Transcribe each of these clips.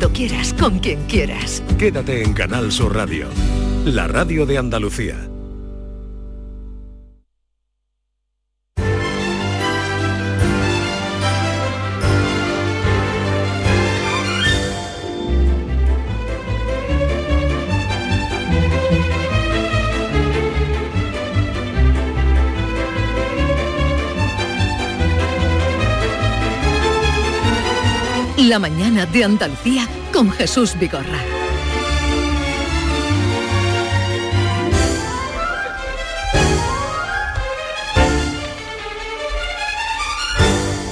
cuando quieras, con quien quieras. Quédate en Canal Sur Radio, la radio de Andalucía. La mañana de Andalucía con Jesús Vigorra.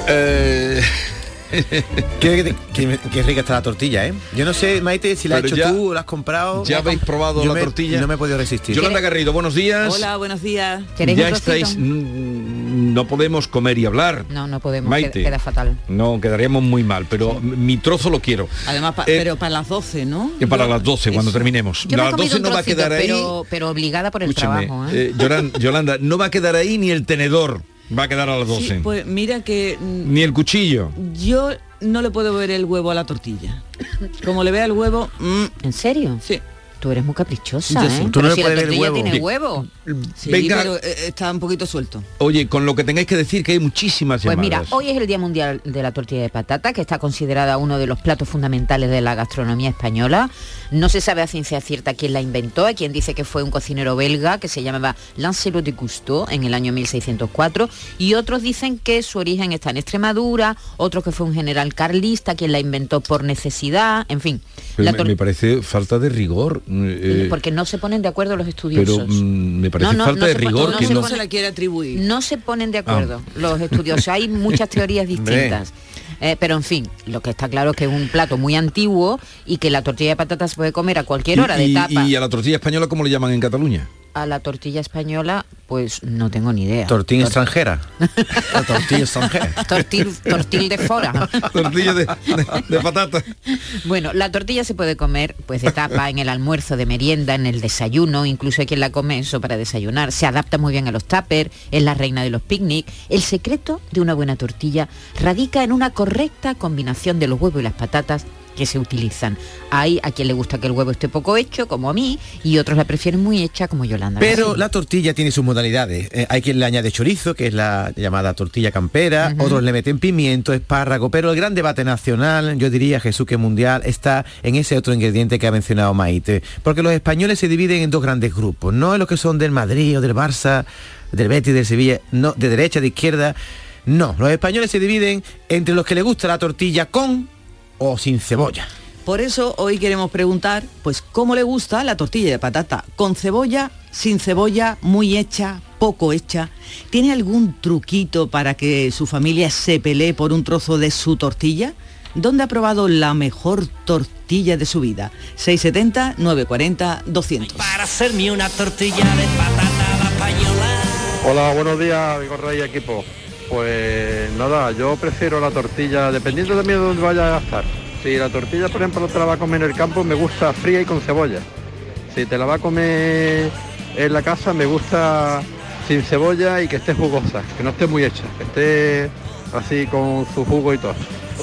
Eh, qué, qué- qué rica está la tortilla, ¿eh? Yo no sé, Maite, si la has hecho ya- tú o la has comprado. ¿Ya habéis probado Yo la me- tortilla? No me he podido resistir. Yolanda Garrido, buenos días. Hola, buenos días. Ya estáis... No podemos comer y hablar. No, no podemos, Maite. queda, queda fatal. No, quedaríamos muy mal, pero mi trozo lo quiero. Además, pa- Eh, pero para las 12, ¿no? Que para Yo- las 12, cuando terminemos. Yo las comido 12 un no va a quedar ahí. pero, pero obligada por el Escúchame, trabajo. ¿eh? eh, Yolan- Yolanda, no va a quedar ahí ni el tenedor. Va a quedar a las 12. Sí, pues mira que mm, Ni el cuchillo. yo no le puedo ver el huevo a la tortilla. Como le vea el huevo... mm, ¿En serio? Sí. Tú eres muy caprichosa, Yo ¿eh? sí. Tú Pero no le si la puedes ver huevo. tiene huevo. Sí, Venga. pero eh, está un poquito suelto. Oye, con lo que tengáis que decir que hay muchísimas Pues llamadas. mira, hoy es el Día Mundial de la Tortilla de Patata, que está considerada uno de los platos fundamentales de la gastronomía española. No se sabe a ciencia cierta quién la inventó, hay quien dice que fue un cocinero belga que se llamaba Lancelot de Cousteau en el año 1604 y otros dicen que su origen está en Extremadura, otros que fue un general carlista quien la inventó por necesidad, en fin. La me parece falta de rigor. Eh, porque no se ponen de acuerdo los estudiosos. pero mm, me parece No, no, falta no de rigor no que se no. Se la quiere atribuir. No se ponen de acuerdo los estudiosos. Hay muchas teorías distintas. Eh, pero en fin, lo que está claro es que es un plato muy antiguo y que la tortilla de patatas se puede comer a cualquier hora de y, tapa. y a la tortilla española, ¿cómo le llaman en Cataluña? A la tortilla española, pues no tengo ni idea. Tortilla extranjera. La tortilla extranjera. Tortil, tortil de fora. Tortilla de, de, de patata. Bueno, la tortilla se puede comer pues de tapa, en el almuerzo, de merienda, en el desayuno, incluso hay quien la come eso para desayunar. Se adapta muy bien a los tuppers, es la reina de los picnic. El secreto de una buena tortilla radica en una correcta combinación de los huevos y las patatas que se utilizan. Hay a quien le gusta que el huevo esté poco hecho, como a mí, y otros la prefieren muy hecha, como Yolanda. Pero la tortilla tiene sus modalidades. Eh, hay quien le añade chorizo, que es la llamada tortilla campera, otros le meten pimiento, espárrago, pero el gran debate nacional, yo diría Jesús que mundial, está en ese otro ingrediente que ha mencionado Maite. Porque los españoles se dividen en dos grandes grupos, no en los que son del Madrid o del Barça, del Betis, del Sevilla, no, de derecha, de izquierda. No, los españoles se dividen entre los que les gusta la tortilla con o sin cebolla. Por eso hoy queremos preguntar, pues, ¿cómo le gusta la tortilla de patata? ¿Con cebolla, sin cebolla, muy hecha, poco hecha? ¿Tiene algún truquito para que su familia se pelee por un trozo de su tortilla? ¿Dónde ha probado la mejor tortilla de su vida? 670 940 200. Para hacerme una tortilla de patata la española. Hola, buenos días, Vigorra y equipo. Pues nada, yo prefiero la tortilla, dependiendo también de dónde vaya a gastar. Si la tortilla, por ejemplo, te la va a comer en el campo, me gusta fría y con cebolla. Si te la va a comer en la casa, me gusta sin cebolla y que esté jugosa, que no esté muy hecha, que esté así con su jugo y todo.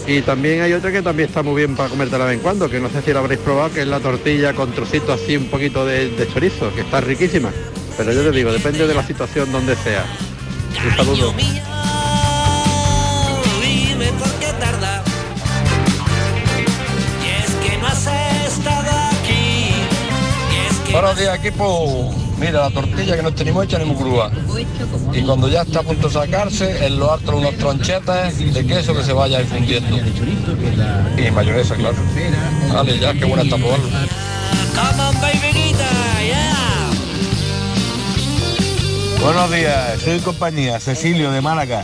Y también hay otra que también está muy bien para comértela de vez en cuando, que no sé si la habréis probado, que es la tortilla con trocitos así un poquito de chorizo, que está riquísima. Pero yo te digo, depende de la situación donde sea. Un saludo. Buenos días equipo. Mira, la tortilla que no tenemos hecha ni muy crua. Y cuando ya está a punto de sacarse, en lo alto unos tronchetas de queso que se vaya infundiendo. Y mayonesa, claro. Vale, ya, qué buena está probarlo. Buenos días, soy compañía, Cecilio de Málaga.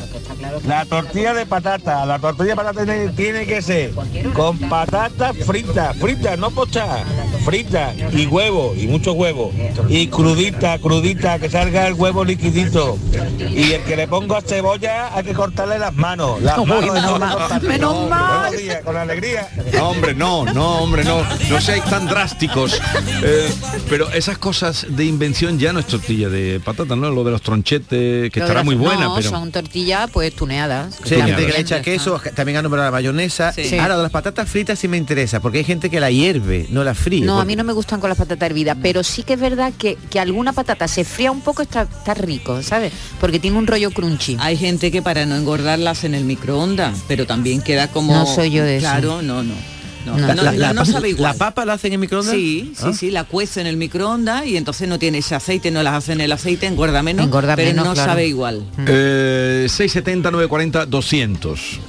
La tortilla de patata, la tortilla de patata tiene, tiene que ser con patatas fritas, fritas, no pochadas. Frita y huevo, y mucho huevo. Y crudita, crudita, que salga el huevo liquidito. Y el que le pongo cebolla hay que cortarle las manos. Las manos cortarle. Menos No, mal. días, con alegría. No, hombre, no, no, hombre, no. No seáis tan drásticos. Eh, pero esas cosas de invención ya no es tortilla de patata, ¿no? Lo de los tronchetes, que Lo estará muy buena, no, pero... son tortillas pues tuneadas. Sí, gente que le echa queso, también ha nombrado la mayonesa. Sí. Ahora, de las patatas fritas sí me interesa, porque hay gente que la hierve, no la fríe. No, a mí no me gustan con las patatas hervidas, pero sí que es verdad que, que alguna patata se fría un poco, está, está rico, ¿sabes? Porque tiene un rollo crunchy. Hay gente que para no engordarlas en el microondas, pero también queda como... No soy yo de eso. Claro, no, no. No, No. no, La- la- no sabe igual. ¿La papa la hacen en microondas? Sí, sí, Ah. sí, la cuece en el microondas y entonces no tiene ese aceite, no las hace en el aceite, engorda menos, Engorda pero menos, no claro. sabe igual. Eh, 670, 940, 200.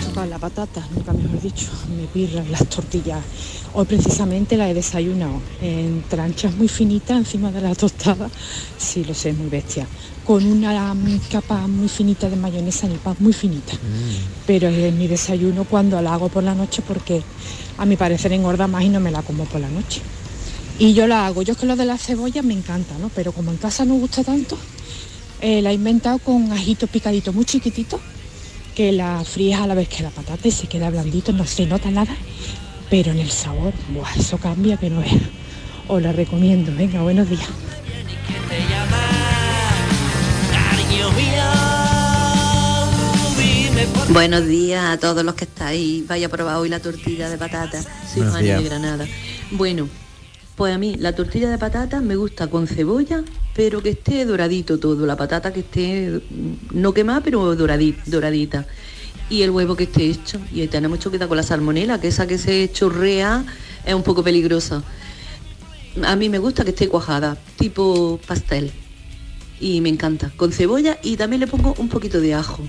Pues me habéis tocado la patata, nunca mejor dicho, me pirran las tortillas. Hoy precisamente la he desayunado en tranchas muy finitas encima de la tostada, sí lo sé, muy bestia, con una mm, capa muy finita de mayonesa en el pan, muy finita. Pero es mi desayuno cuando la hago por la noche porque a mi parecer engorda más y no me la como por la noche. Y yo la hago, yo es que lo de la cebolla me encanta, ¿no? Pero como en casa no gusta tanto, eh, la he inventado con ajitos picaditos muy chiquititos que la fríes a la vez que la patata y se queda blandito, no se nota nada, pero en el sabor, buah, eso cambia que no veas. Os la recomiendo, venga, buenos días. Buenos días a todos los que estáis. Vaya a probar hoy la tortilla de patata. Soy Fanny de. Granada. Bueno, pues a mí la tortilla de patata me gusta con cebolla, pero que esté doradito todo. La patata que esté no quemada, pero doradi- doradita. Y el huevo que esté hecho. Y tenemos mucho cuidado con la salmonela, que esa que se chorrea es un poco peligrosa. A mí me gusta que esté cuajada, tipo pastel. Y me encanta. Con cebolla y también le pongo un poquito de ajo.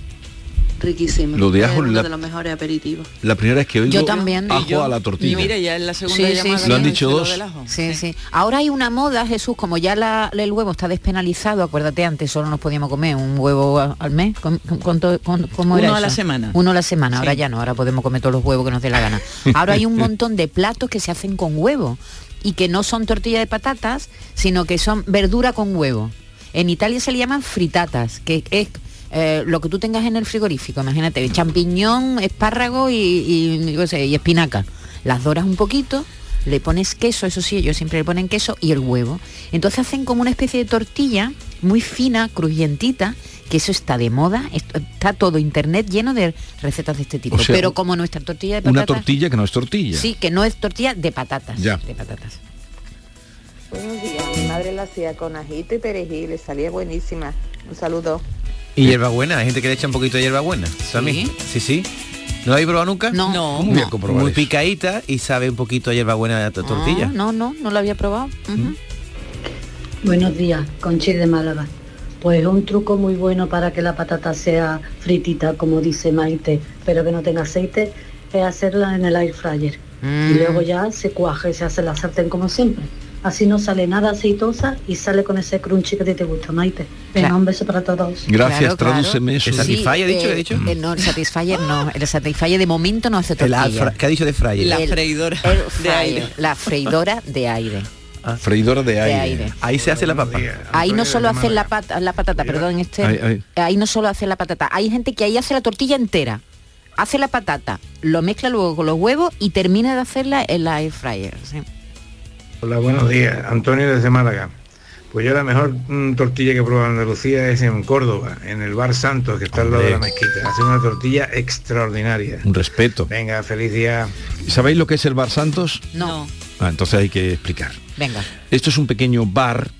Riquísimo. Lo de ajo, Es uno la- de los mejores aperitivos. La primera vez que oigo Yo también. ajo yo. a la tortilla. Y mira, ya en la segunda Sí, llamada sí. Lo han ya dicho dos. del ajo. Sí, sí. Ahora hay una moda, Jesús, como ya la- el huevo está despenalizado, acuérdate, antes solo nos podíamos comer un huevo al mes. ¿Con, con con- cómo era Uno a la semana. Uno a la semana, ahora ya no, ahora podemos comer todos los huevos que nos dé la gana. Ahora hay un montón de platos que se hacen con huevo y que no son tortilla de patatas, sino que son verdura con huevo. En Italia se le llaman fritatas, que es eh, lo que tú tengas en el frigorífico, imagínate, champiñón, espárrago y, y, yo qué sé, y espinaca. Las doras un poquito, le pones queso, eso sí, ellos siempre le ponen queso y el huevo. Entonces hacen como una especie de tortilla muy fina, crujientita, que eso está de moda, está todo internet lleno de recetas de este tipo. O sea, Pero como nuestra tortilla de Una patatas, tortilla que no es tortilla. sí, que no es tortilla de patatas. Ya. De patatas. Buenos días, mi madre la hacía con ajito y perejil, le salía buenísima. Un saludo. Y hierbabuena, hay gente que le echa un poquito de hierbabuena. También. Sí, sí. ¿No la habéis probado nunca? No. No. ¿Cómo voy a comprobar Muy eso? picadita y sabe un poquito a hierbabuena de to- tortilla. Ah, no, no, no lo había probado. Ujú. Buenos días, Conchi de Málaga. Pues un truco muy bueno para que la patata sea fritita, como dice Maite, pero que no tenga aceite, es hacerla en el air fryer. Mm. Y luego ya se cuaja y se hace la sartén como siempre. Así no sale nada aceitosa y sale con ese crunchy que a ti te gusta, Maite. Venga, Claro. un beso para todos. Gracias, Claro, eso. El Satisfyer, ¿ha dicho? eh, eh, no, el Satisfyer no. El Satisfyer de momento no hace tortilla. ¿Qué ha dicho de fryer? La El- freidora el de aire. La freidora de aire. Freidora de aire. aire. Ahí se hace la papa. Ahí no solo hacen la, pata, la patata, perdón, este, Ahí, ahí. ahí no solo hace la patata, hay gente que ahí hace la tortilla entera, hace la patata, lo mezcla luego con los huevos y termina de hacerla en la air fryer. sí. Hola, buenos días. Antonio desde Málaga. Pues yo la mejor mm, tortilla que he probado en Andalucía es en Córdoba, en el Bar Santos, que está al lado de la mezquita. Hace una tortilla extraordinaria. Un respeto. Venga, feliz día. ¿Sabéis lo que es el bar Santos? No, Ah, entonces hay que explicar. venga. Esto es un pequeño bar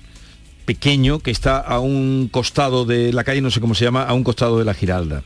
pequeño que está a un costado de la calle, no sé cómo se llama, a un costado de la Giralda.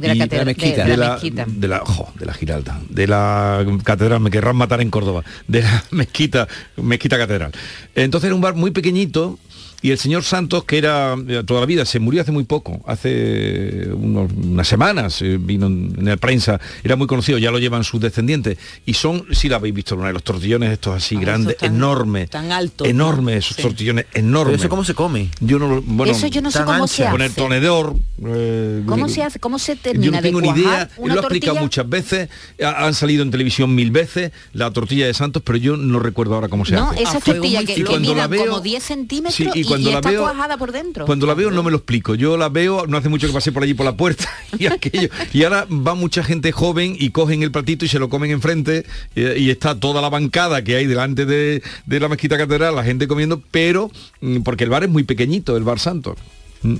De la catedral- mezquita. de de la la, mezquita. de la jo, de la Giralda, de la catedral, me querrán matar en Córdoba, de la mezquita, mezquita catedral. Entonces era un bar muy pequeñito Y el señor Santos, que era eh, toda la vida, se murió hace muy poco, hace unos- unas semanas, eh, vino en, en la prensa, era muy conocido, ya lo llevan sus descendientes. Y son, si lo habéis visto, alguna vez, los tortillones estos así grandes, tan- enormes. tan altos, Enormes, esos Sí. tortillones enormes. ¿Pero eso cómo se come? Yo no bueno, Eso yo no sé tan cómo ancha. se con el hace. tenedor. eh, ¿Cómo se hace? ¿Cómo se yo termina no tengo de ni idea, una lo he explicado tortilla? muchas veces, ha- han salido en televisión mil veces, la tortilla de Santos, pero yo no recuerdo ahora cómo se No, hace. esa A fuego tortilla que, Y que cuando la mida veo- como 10 centímetros Sí, y y, cuando y la está veo- cuajada por dentro. Cuando la veo no me lo explico. Yo la veo, no hace mucho que pasé por allí por la puerta y aquello. Y ahora va mucha gente joven y cogen el platito y se lo comen enfrente eh, y está toda la bancada que hay delante de, de la mezquita catedral, la gente comiendo, pero mm, porque el bar es muy pequeñito, el bar Santos. Mm.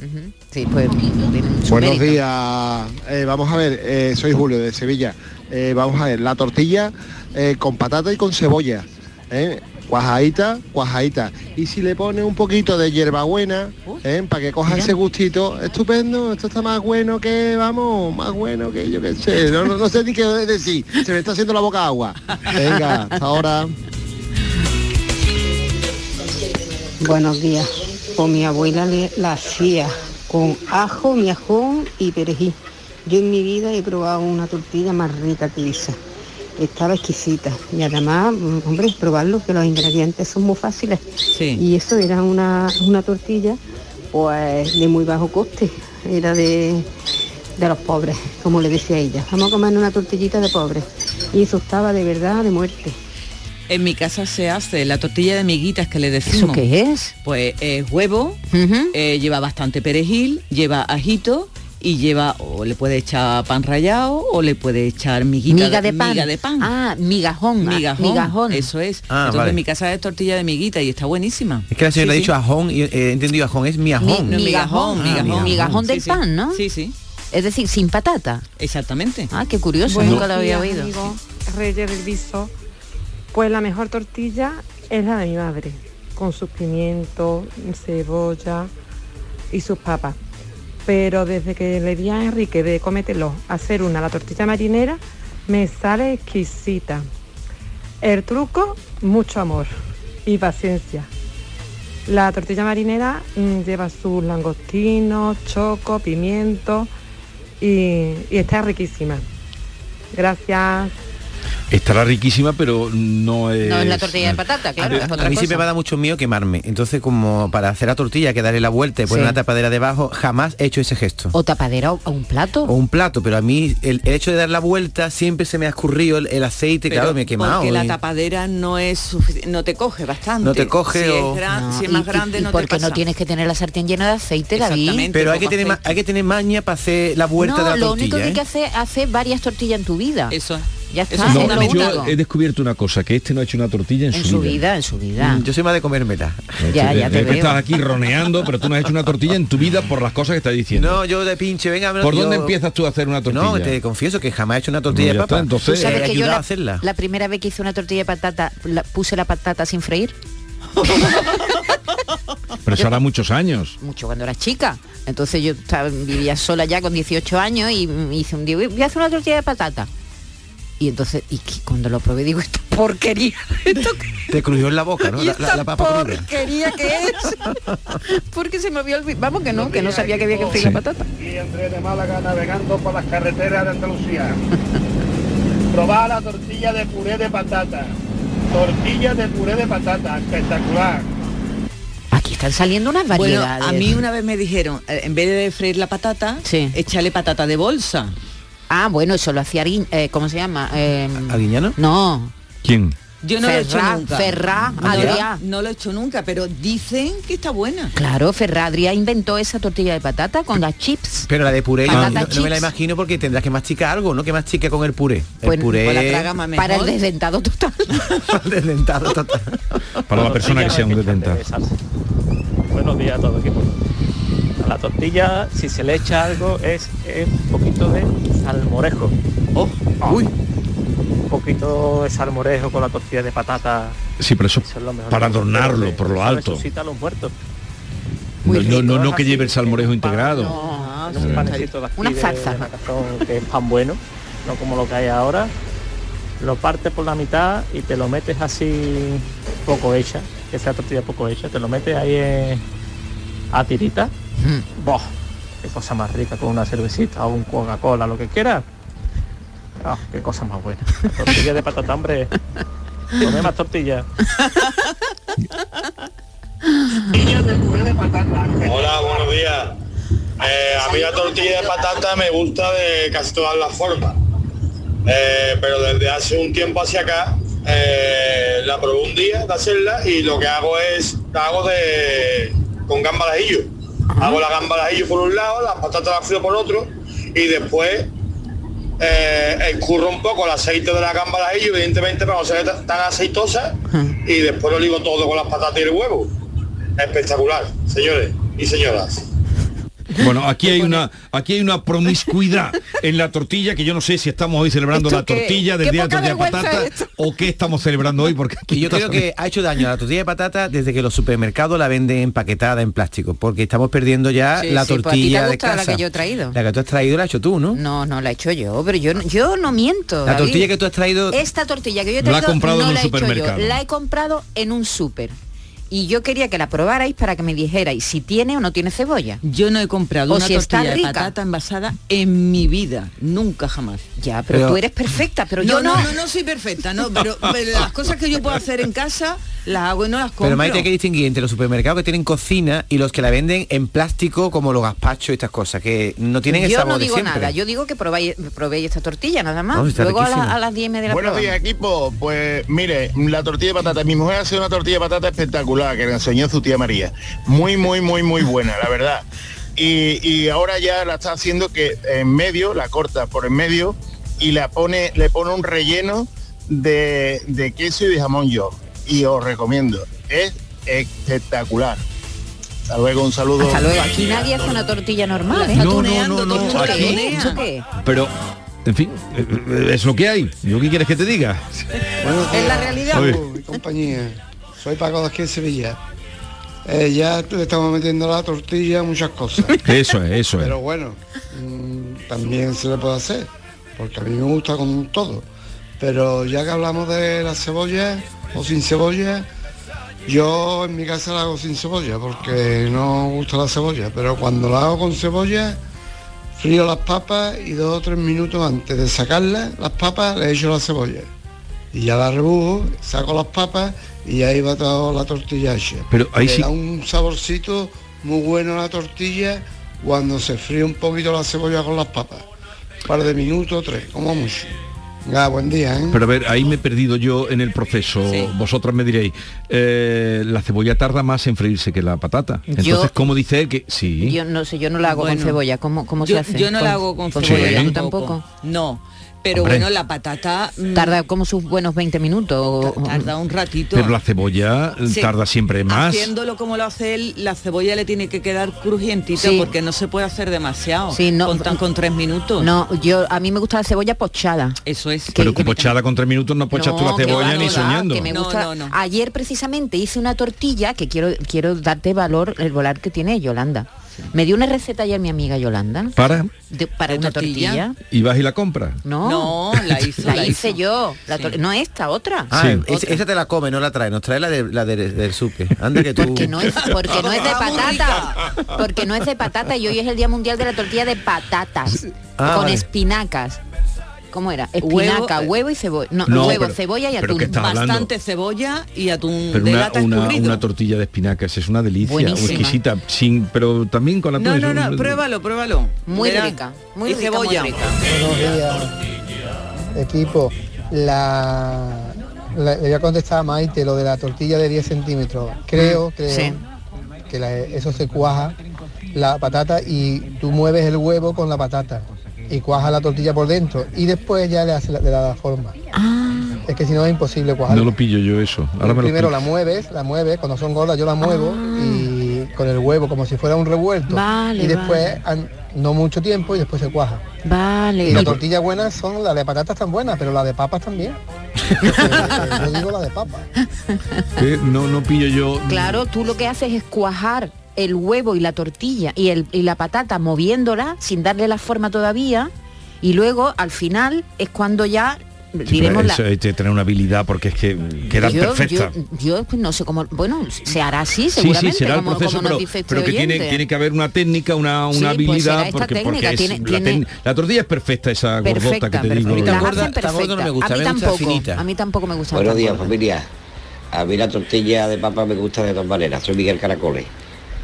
Sí, pues Buenos mérito. días. Eh, vamos a ver, eh, soy Julio de Sevilla. Eh, vamos a ver, la tortilla eh, con patata y con cebolla. Cuajadita, cuajadita. Y si le pone un poquito de hierbabuena, ¿eh? para que coja ese gustito, estupendo, esto está más bueno que, vamos, más bueno que yo qué sé. No, no, no sé ni qué decir. Se me está haciendo la boca agua. Venga, hasta ahora. Buenos días. Pues mi abuela le- la hacía con ajo, miajón y perejil. Yo en mi vida he probado una tortilla más rica que esa. Estaba exquisita. Y además, hombre, probarlo, que los ingredientes son muy fáciles. Y eso era una, una tortilla pues de muy bajo coste. Era de, de los pobres, como le decía ella. Vamos a comer una tortillita de pobres. Y eso estaba de verdad de muerte. En mi casa se hace la tortilla de miguitas que le decimos. qué es? Pues es huevo, eh, lleva bastante perejil, lleva ajito y lleva, o le puede echar pan rallado o le puede echar miguita Miga de pan. miga de pan. Ah, migajón. ah, Migajón, migajón. Eso es. Ah, Entonces vale. en mi casa es tortilla de miguita y está buenísima. Es que la señora Sí, ha dicho sí. ajón y eh, he entendido ajón, es miajón. Mi- migajón, Ah, migajón. Migajón del Sí, sí. pan, ¿no? Sí, sí. Es decir, sin patata. Exactamente. Ah, qué curioso, Buenos nunca lo había oído. amigo Reyes del Viso. Pues la mejor tortilla es la de mi madre, con sus pimientos, cebolla y sus papas. Pero desde que le di a Enrique de cómetelo hacer una, la tortilla marinera, me sale exquisita. El truco, mucho amor y paciencia. La tortilla marinera mm, lleva sus langostinos, choco, pimiento y, y está riquísima. Gracias. Estará riquísima, pero no es... No es la tortilla de patata, claro, es A otra mí siempre cosa. me da mucho miedo quemarme. Entonces, como para hacer la tortilla, que darle la vuelta y poner Sí. una tapadera debajo, jamás he hecho ese gesto. O tapadera o un plato. O un plato, pero a mí el, el hecho de dar la vuelta siempre se me ha escurrido el, el aceite, Pero claro, me he quemado. Porque la tapadera no es no te coge bastante. No te coge si o- Es gran- No, si es más y- grande y no te porque pasa. no tienes que tener la sartén llena de aceite, David. Exactamente. pero hay que, tener hay que tener maña para hacer la vuelta no, de la lo tortilla. único que hay ¿eh? que hacer es hacer varias tortillas en tu vida. Eso es. Ya está, No, es lo yo he descubierto una cosa, que este no ha hecho una tortilla en, En su vida, en su vida. Mm, Yo soy más de comérmela. Ya, ya te Eh, veo. Estás aquí roneando, pero tú no has hecho una tortilla en tu vida por las cosas que estás diciendo. No, yo de pinche, venga. ¿Por yo- dónde empiezas tú a hacer una tortilla? No, te confieso que jamás he hecho una tortilla No, de papa. está, entonces- ¿Tú sabes Eh, que yo la, a hacerla. la primera vez que hice una tortilla de patata, la- puse la patata sin freír? Pero eso hará muchos años. mucho cuando era chica. Entonces yo estaba- vivía sola ya con 18 años y me hice un día, voy a hacer una tortilla de patata. Y entonces, y que cuando lo probé digo, esta porquería, esto Te crujió en la boca, ¿no? y La, la- esta la papa porquería que es. Porque se me había olvidado, vamos que no, que no sabía que había que freír la patata. Y entré de Málaga navegando por las carreteras de Andalucía. Probar la tortilla de puré de patata. Tortilla de puré de patata, espectacular. Aquí están saliendo unas Bueno, variedades. a mí una vez me dijeron, eh, en vez de freír la patata, échale patata de bolsa. Ah, bueno, eso lo hacía eh, ¿cómo se llama? Eh. No. ¿Quién? Yo no lo he hecho Ferrá, nunca. Ferrá, no, Adrià. no lo he hecho nunca, pero dicen que está buena. Claro, Ferradria inventó esa tortilla de patata con las chips. Pero la de puré no, Patata no- no me la imagino porque tendrás que masticar algo, ¿no? Que mastique con el puré. El Pues- puré pues la Para el desdentado total. el desdentado total. Para la persona que sea un detentado. Buenos días a todo equipo. La tortilla, si se le echa algo, es, es un poquito de salmorejo. Oh, uy. Un poquito de salmorejo con la tortilla de patata. Sí, pero eso Eso es lo mejor. para adornarlo por lo alto. resucita a los muertos. No, no, no, no que lleve el salmorejo integrado. En un panecito de aquí Una Macazón, que es pan bueno, no como lo que hay ahora. Lo partes por la mitad y te lo metes así poco hecha, que sea tortilla poco hecha, te lo metes ahí en, a tirita. Boh, qué cosa más rica con una cervecita o un Coca-Cola, lo que quieras. Ah, qué cosa más buena. La tortilla de patata, hombre. Come más tortilla. Hola, buenos días. Eh, a mí la tortilla de patata me gusta de casi todas las formas. Eh, pero desde hace un tiempo hacia acá eh, la probé un día de hacerla y lo que hago es la hago de con gamba al ajillo. Hago la gamba al ajillo por un lado, las patatas las frío por otro y después eh, escurro un poco el aceite de la gamba al ajillo, evidentemente para no ser tan tan aceitosa y después lo ligo todo con las patatas y el huevo. Espectacular, señores y señoras. Bueno, aquí hay una aquí hay una promiscuidad en la tortilla que yo no sé si estamos hoy celebrando ¿Esto la qué? tortilla del Qué día de tortilla de patata o qué estamos celebrando hoy porque aquí Y yo creo que ha hecho daño a la tortilla de patata desde que los supermercados la venden empaquetada en plástico, porque estamos perdiendo ya Sí, la sí, pues a ti te ha tortilla de gustado la casa. que yo he traído. La que tú has traído la has hecho tú, ¿no? No, no la he hecho yo, pero yo, no- yo no miento. La David. tortilla que tú has traído Esta tortilla que yo he La traído comprado no en un la he hecho yo, supermercado. la he comprado en un súper. Y yo quería que la probarais para que me dijerais si tiene o no tiene cebolla. Yo no he comprado o una si está tortilla de rica. patata envasada en mi vida, nunca jamás. Ya, pero, tú eres perfecta, pero yo no. No, no, no soy perfecta, no, pero, pero las cosas que yo puedo hacer en casa las hago y no las compro. Pero Maite hay que distinguir entre los supermercados que tienen cocina y los que la venden en plástico como los gazpachos y estas cosas, que no tienen el yo sabor no de digo nada, yo digo que probáis, probéis esta tortilla nada más. No, está Luego a, la- riquísima. a las 10 y media la Buenos probamos. días equipo, pues mire, la tortilla de patata, mi mujer hace una tortilla de patata espectacular que le enseñó su tía María, muy muy muy muy buena, la verdad. Y, y ahora ya la está haciendo que en medio, la corta por en medio y la pone, le pone un relleno de, de queso y de jamón yo. Y os recomiendo, es espectacular. Hasta luego, un saludo. Hasta luego. Aquí nadie hace una tortilla normal, ¿eh? No, no, no. Pero en fin, eh, eh, es lo que hay. ¿Yo qué quieres que te diga? Es la realidad. Oye. y compañía. Soy Paco de aquí en Sevilla. Eh, ya le estamos metiendo la tortilla muchas cosas. Eso es, eso es. Pero bueno, mm, también se le puede hacer, porque a mí me gusta con todo. Pero ya que hablamos de la cebolla o sin cebolla, yo en mi casa la hago sin cebolla, porque no gusta la cebolla. Pero cuando la hago con cebolla, frío las papas y dos o tres minutos antes de sacarlas, las papas, le echo la cebolla. Y ya la rebujo, saco las papas y ahí va toda la tortilla hecha. Pero ahí Le sí- da un saborcito muy bueno a la tortilla cuando se fríe un poquito la cebolla con las papas. Un par de minutos, tres, como mucho. Buen día, ¿eh? Pero a ver, ahí me he perdido yo en el proceso. Vosotras me diréis, eh, la cebolla tarda más en freírse que la patata. Entonces, Yo- ¿cómo dice él que sí? Yo no sé, yo no la hago Bueno. con cebolla. ¿Cómo, cómo yo, se hace? yo no la hago con con cebolla, cebolla. ¿Tú tampoco. tampoco? No, pero Hombre. bueno, la patata mm, Tarda como sus buenos 20 minutos. tarda un ratito. Pero la cebolla eh, Sí. tarda siempre más. Haciéndolo como lo hace él, la cebolla le tiene que quedar crujientita Sí. porque no se puede hacer demasiado. Sí, no, con, tan- con tres minutos. No, yo a mí me gusta la cebolla pochada. Eso es. Pero que pochada con tres minutos no pochas tú la cebolla ni soñando. que me No, gusta. no, no. Ayer precisamente hice una tortilla que quiero quiero darte valor el volar que tiene Yolanda. Me dio una receta ayer mi amiga Yolanda Para de- para una tortilla? tortilla. y vas y la compras. No, No, la hizo, la la hice hizo. yo. La No esta, otra. Ah, Sí. es- esa te la come, no la trae, nos trae la, de, la de- del supe. Anda que tú. Porque no es, porque no es de patata. Porque no es de patata y hoy es el Día Mundial de la Tortilla de Patatas. Ah, con vale. espinacas. ¿Cómo era? Espinaca, Huevo, huevo, eh, y cebolla. No, No, huevo, pero- cebolla y atún. Bastante cebolla y atún Pero de una, lata una, escurrido. una tortilla de espinacas es una delicia, Buenísima. exquisita, sin, pero también con atún. No, no, un- no, pruébalo, pruébalo. Muy Verás. rica, muy y rica, muy cebolla. rica. Buenos días, equipo. La, la- le voy a contestar a Maite lo de la tortilla de 10 centímetros. Creo, creo sí. que la- eso se cuaja la patata y tú mueves el huevo con la patata y cuaja la tortilla por dentro y después ya le, hace la, le da la forma. Es que si no es imposible cuajar. No lo pillo yo eso. Ahora me lo Primero la mueves, la mueves, cuando son gordas yo la muevo y con el huevo como si fuera un revuelto. Vale, y después, an- no mucho tiempo y después se cuaja. Vale. Y las Y- tortillas buenas son, las de patatas tan buenas, pero las de papas también. Eh, yo digo la de papas. Que no, no pillo yo. Claro, tú lo que haces es cuajar el huevo y la tortilla y, el, y la patata moviéndola sin darle la forma todavía y luego al final es cuando ya diremos la... Eso hay que tener una habilidad porque es que queda yo, perfecta. yo, yo, pues, no sé cómo, bueno, se hará así Sí, seguramente, sí, será el como, proceso, como nos pero, dice este pero que tiene, tiene que haber una técnica, una, una Sí, pues habilidad, porque, es tiene- la, tiene- tec- la tortilla es perfecta, esa gordota Perfecta, que te digo. perfecta. La gorda- hacen la gorda no me gusta, perfecta. a mí me gusta tampoco, finita. a mí tampoco me gusta Buenos días, familia. A mí la tortilla de papa me gusta de dos maneras. Soy Miguel Caracoles.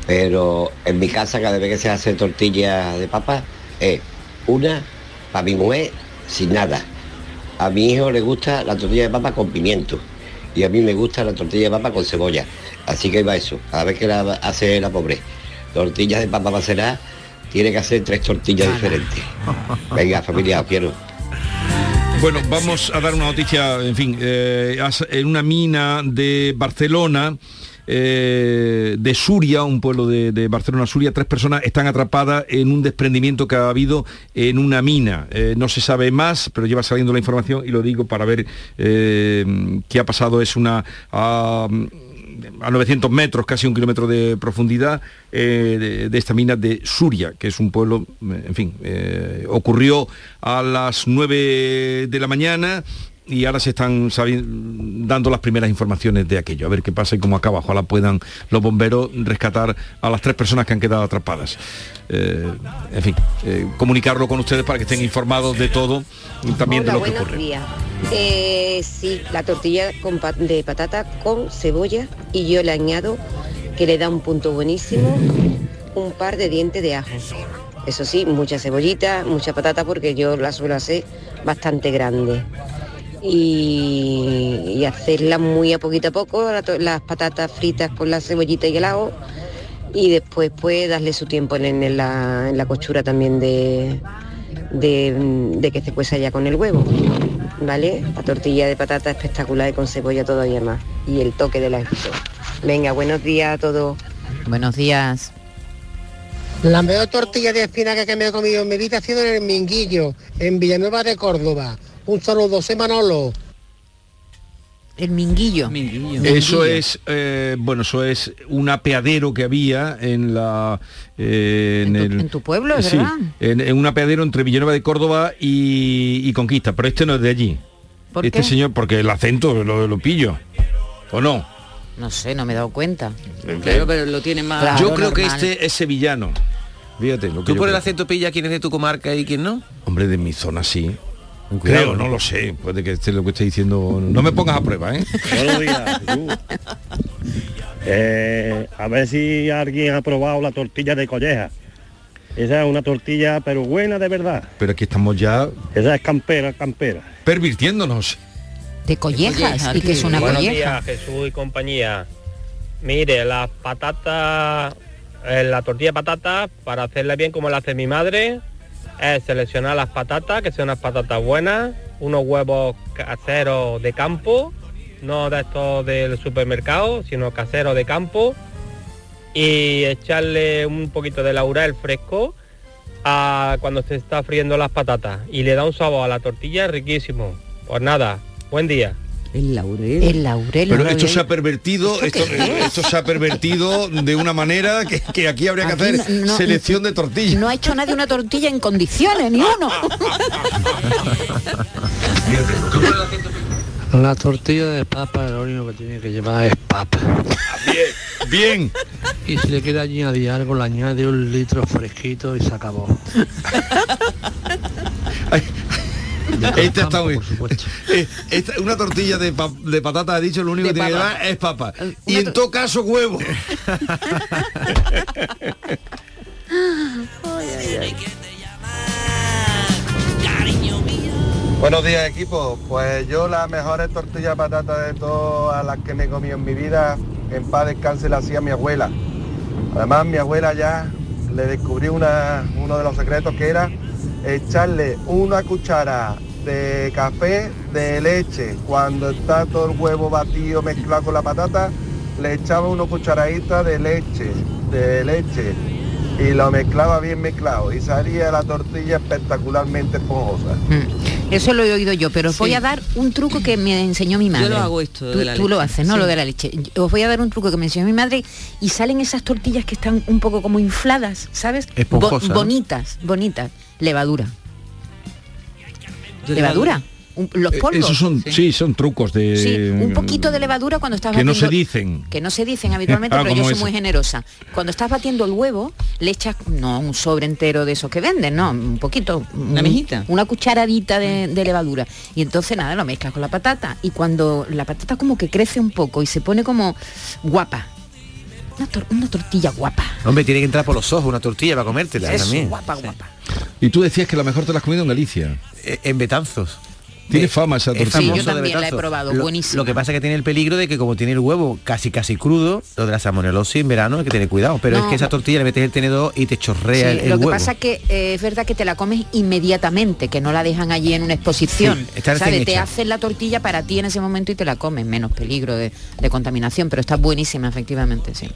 Pero en mi casa, cada vez que se hace tortilla de papa, es una para mi mujer sin nada. A mi hijo le gusta la tortilla de papa con pimiento. Y a mí me gusta la tortilla de papa con cebolla. Así que va eso. Cada vez que la hace la pobre tortilla de papa macerada, tiene que hacer tres tortillas diferentes. Venga, familia, os quiero. Bueno, vamos a dar una noticia, en fin, eh, en una mina de Barcelona, eh, de Suria, un pueblo de, Barcelona, Suria, tres personas están atrapadas en un desprendimiento que ha habido en una mina. Eh, no se sabe más, pero lleva saliendo la información y lo digo para ver eh, qué ha pasado. Es una... ah, a 900 metros, casi un kilómetro de profundidad, de, esta mina de Suria, que es un pueblo, en fin, ocurrió a las 9 de la mañana y ahora se están dando las primeras informaciones de aquello, a ver qué pasa y cómo acaba. Ojalá puedan los bomberos rescatar a las tres personas que han quedado atrapadas. Eh, en fin, eh, comunicarlo con ustedes para que estén informados de todo y también Hola, de lo que ocurre. Eh, sí, la tortilla con pa- de patata con cebolla y yo le añado que le da un punto buenísimo, un par de dientes de ajo. Eso sí, mucha cebollita, mucha patata porque yo la suelo hacer bastante grande. Y, y hacerla muy a poquito a poco, las patatas fritas con la cebollita y el ajo. Y después pues darle su tiempo en, en la, en la costura también de, de, de que se cueza ya con el huevo. ¿Vale? La tortilla de patata espectacular y con cebolla todavía más. Y el toque de la Venga, buenos días a todos. Buenos días. La mejor tortilla de espinaca que me he comido en mi vida ha sido en el Minguillo, en Villanueva de Córdoba. Un saludo, soy Manolo. El minguillo. Eso es, eh, bueno, eso es un apeadero que había en la... eh, en, el, En tu pueblo, sí, ¿verdad? en, en un apeadero entre Villanueva de Córdoba y, y Conquista, pero este no es de allí. ¿Por este qué? señor, porque el acento lo, lo pillo. ¿O no? No sé, no me he dado cuenta. Claro, pero lo tiene más... Claro, Yo creo que este es sevillano. Fíjate, lo que ¿Tú por el acento pilla quién es de tu comarca y quién no? Hombre, de mi zona sí. Cuidado, Creo, no ¿no? lo sé. Puede que esté lo que esté diciendo. No me pongas a prueba, ¿eh? Buenos días. Eh, a ver si alguien ha probado la tortilla de colleja. Esa es una tortilla, pero buena de verdad. Pero aquí estamos ya Esa es campera, campera. pervirtiéndonos. De collejas. ¿Y que es una Buenos colleja? días, Jesús y compañía. Mire, las patatas, eh, la tortilla de patatas, para hacerla bien como la hace mi madre, es seleccionar las patatas, que sean unas patatas buenas, unos huevos caseros de campo, no de estos del supermercado, sino caseros de campo, y echarle un poquito de laurel fresco a cuando se está friendo las patatas y le da un sabor a la tortilla riquísimo. Pues nada, buen día. El laurel. El laurel. Pero esto se ha pervertido, esto, esto se ha pervertido de una manera que, que aquí habría que Aquí hacer no- no- selección de tortillas. No ha hecho nadie una tortilla en condiciones, ni uno. La tortilla de papa lo único que tiene que llevar es papa. Bien, bien. Y si le quiere añadir algo, le añade un litro fresquito y se acabó. Esta está muy... Eh, esta- una tortilla de, pa- de patata, ha dicho, lo único De que tiene que es papa. Y en todo caso, huevo. Buenos días equipo, pues yo las mejores tortillas de patata de todas las que me he comido en mi vida, en paz descanse la hacía mi abuela. Además mi abuela ya le descubrí una- uno de los secretos que era echarle una cuchara de café de leche. Cuando está todo el huevo batido mezclado con la patata, le echaba una cucharadita de leche, de leche. Y lo mezclaba bien mezclado y salía la tortilla espectacularmente esponjosa. Mm. Eso lo he oído yo, pero os voy a dar un truco que me enseñó mi madre. lo hago esto Tú, de la tú lo haces, ¿no? sí. Lo de la leche. Os voy a dar un truco que me enseñó mi madre y salen esas tortillas que están un poco como infladas, ¿sabes? Esponjosas, ¿no? bonitas, bonitas. Levadura. ¿Levadura? Un- los Eh, polvos. Esos son, sí. son trucos de... Sí, un poquito de levadura cuando estás Que no batiendo- se dicen. que no se dicen habitualmente, Ah, pero yo soy muy generosa. Cuando estás batiendo el huevo, le echas no un sobre entero de esos que venden, no, un poquito, Una un- mijita. una cucharadita de, de levadura. Y entonces nada, lo mezclas con la patata y cuando la patata como que crece un poco y se pone como guapa. Una, tor- una tortilla guapa. Hombre, tiene que entrar por los ojos una tortilla para comértela Eso, también. guapa, guapa. Y tú decías que la mejor te la has comido en Galicia. Eh, En Betanzos. Tiene fama esa Es tortilla. Sí, yo también la he probado, Lo- buenísima. Lo que pasa es que tiene el peligro de que como tiene el huevo casi casi crudo, lo de la salmonelosis en verano hay que tener cuidado. Pero No. es que esa tortilla le metes el tenedor y te chorrea Sí, el, el lo que huevo. pasa es que eh, es verdad que te la comes inmediatamente, que no la dejan allí en una exposición. Sí, está recién ¿Sabes? Te hacen la tortilla para ti en ese momento y te la comes, menos peligro de, de contaminación, pero está buenísima, efectivamente, sí.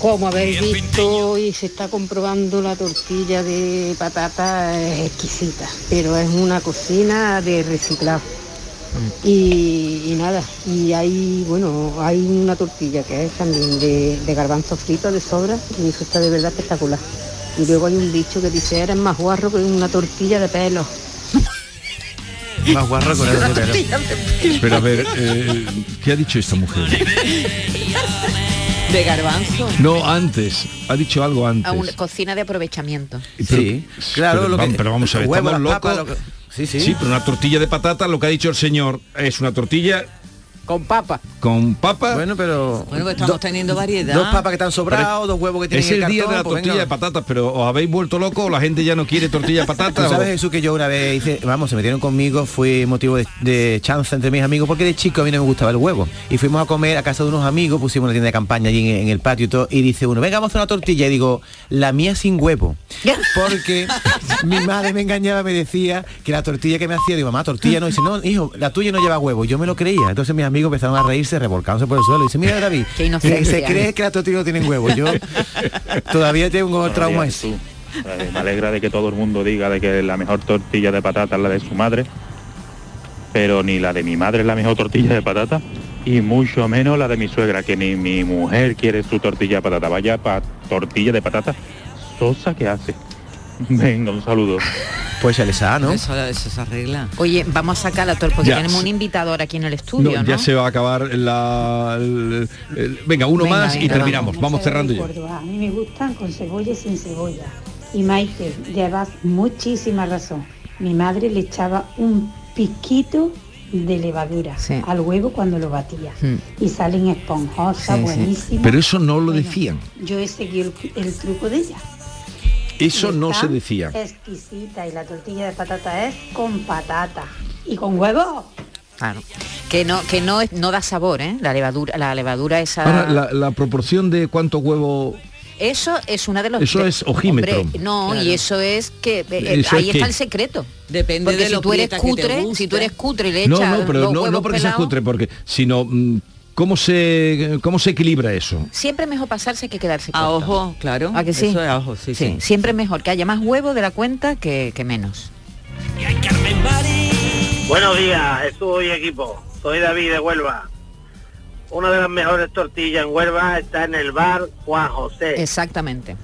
Como habéis visto y se está comprobando la tortilla de patata es exquisita, pero es una cocina de reciclado. Y, y nada, y hay, bueno, hay una tortilla que es también de, de garbanzo frito de sobra y eso está de verdad espectacular. Y luego hay un dicho que dice, eres más guarro que una tortilla de pelo. Más guarro con el de pelo. Pero a ver, eh, ¿qué ha dicho esta mujer? De garbanzo. No, antes. Ha dicho algo antes. A una cocina de aprovechamiento. Pero- Sí, claro, pero, lo va- que- pero vamos a ver, huevo, estamos lo que- Sí, sí. pero una tortilla de patata, lo que ha dicho el señor, es una tortilla Con papa. con papa. Bueno, pero Bueno, pues estamos do- teniendo variedad. dos papas que están sobrados, dos huevos que tienen es el día de cartón, la pues tortilla venga. de patatas, pero os habéis vuelto locos, o la gente ya no quiere tortilla de Tú patatas. sabes o- Jesús que yo una vez hice, vamos, se metieron conmigo, fue motivo de, de chanza entre mis amigos, porque de chico a mí no me gustaba el huevo. Y fuimos a comer a casa de unos amigos, pusimos una tienda de campaña allí en, en el patio y todo, y dice uno, venga, vamos a hacer una tortilla. Y digo, la mía sin huevo. Porque mi madre me engañaba, me decía que la tortilla que me hacía, digo, mamá, tortilla no, y dice, no, hijo, la tuya no lleva huevo. Yo me lo creía. Entonces mis amigos empezaron a reírse, revolcándose por el suelo. Y dice, mira David, que se cree que la tortilla no tiene huevo. Yo todavía tengo Buenos trauma ese. Eh, me alegra de que todo el mundo diga de que la mejor tortilla de patata es la de su madre, pero ni la de mi madre es la mejor tortilla de patata y mucho menos la de mi suegra, que ni mi mujer quiere su tortilla de patata. Vaya pa tortilla de patata sosa que hace. Venga, un saludo. Pues se les ha, ¿no? Eso, eso se arregla. Oye, vamos a sacar la tortilla, porque Ya. tenemos un invitado ahora aquí en el estudio, No, ¿no? ya se va a acabar la... el- el- venga, uno Venga, más y terminamos. Vamos cerrando ya. A mí me gustan con cebolla y sin cebolla. Y Maite, llevas muchísima razón. Mi madre le echaba un piquito de levadura Sí. al huevo cuando lo batía. Mm. Y salen esponjosas, Sí, sí. buenísimas. Pero eso no lo decían. Yo he seguido el, el truco de ella. Eso no se decía. Exquisita y la tortilla de patata es con patata. Y con huevo. Claro. Que no, que no, es- no da sabor, ¿eh? La levadura, la levadura esa. Ahora, la, la proporción de cuánto huevo... Eso es una de los. Eso es ojímetro. Hombre, no, Claro. y eso es que eh, eh, ¿Eso ahí es está qué? el secreto. Depende Porque de si lo tú eres que cutre, si tú eres cutre y le No, echas no, pero los no, no porque pelados, cutre, porque sino mm, cómo se cómo se equilibra eso. Siempre es mejor pasarse que quedarse A ojo, claro. ¿A que sí? Eso es a ojo, sí, sí. Siempre es mejor que haya más huevo de la cuenta que, que menos. Buenos días, Jesús y equipo. Soy David de Huelva. Una de las mejores tortillas en Huelva está en el bar Juan José. Exactamente.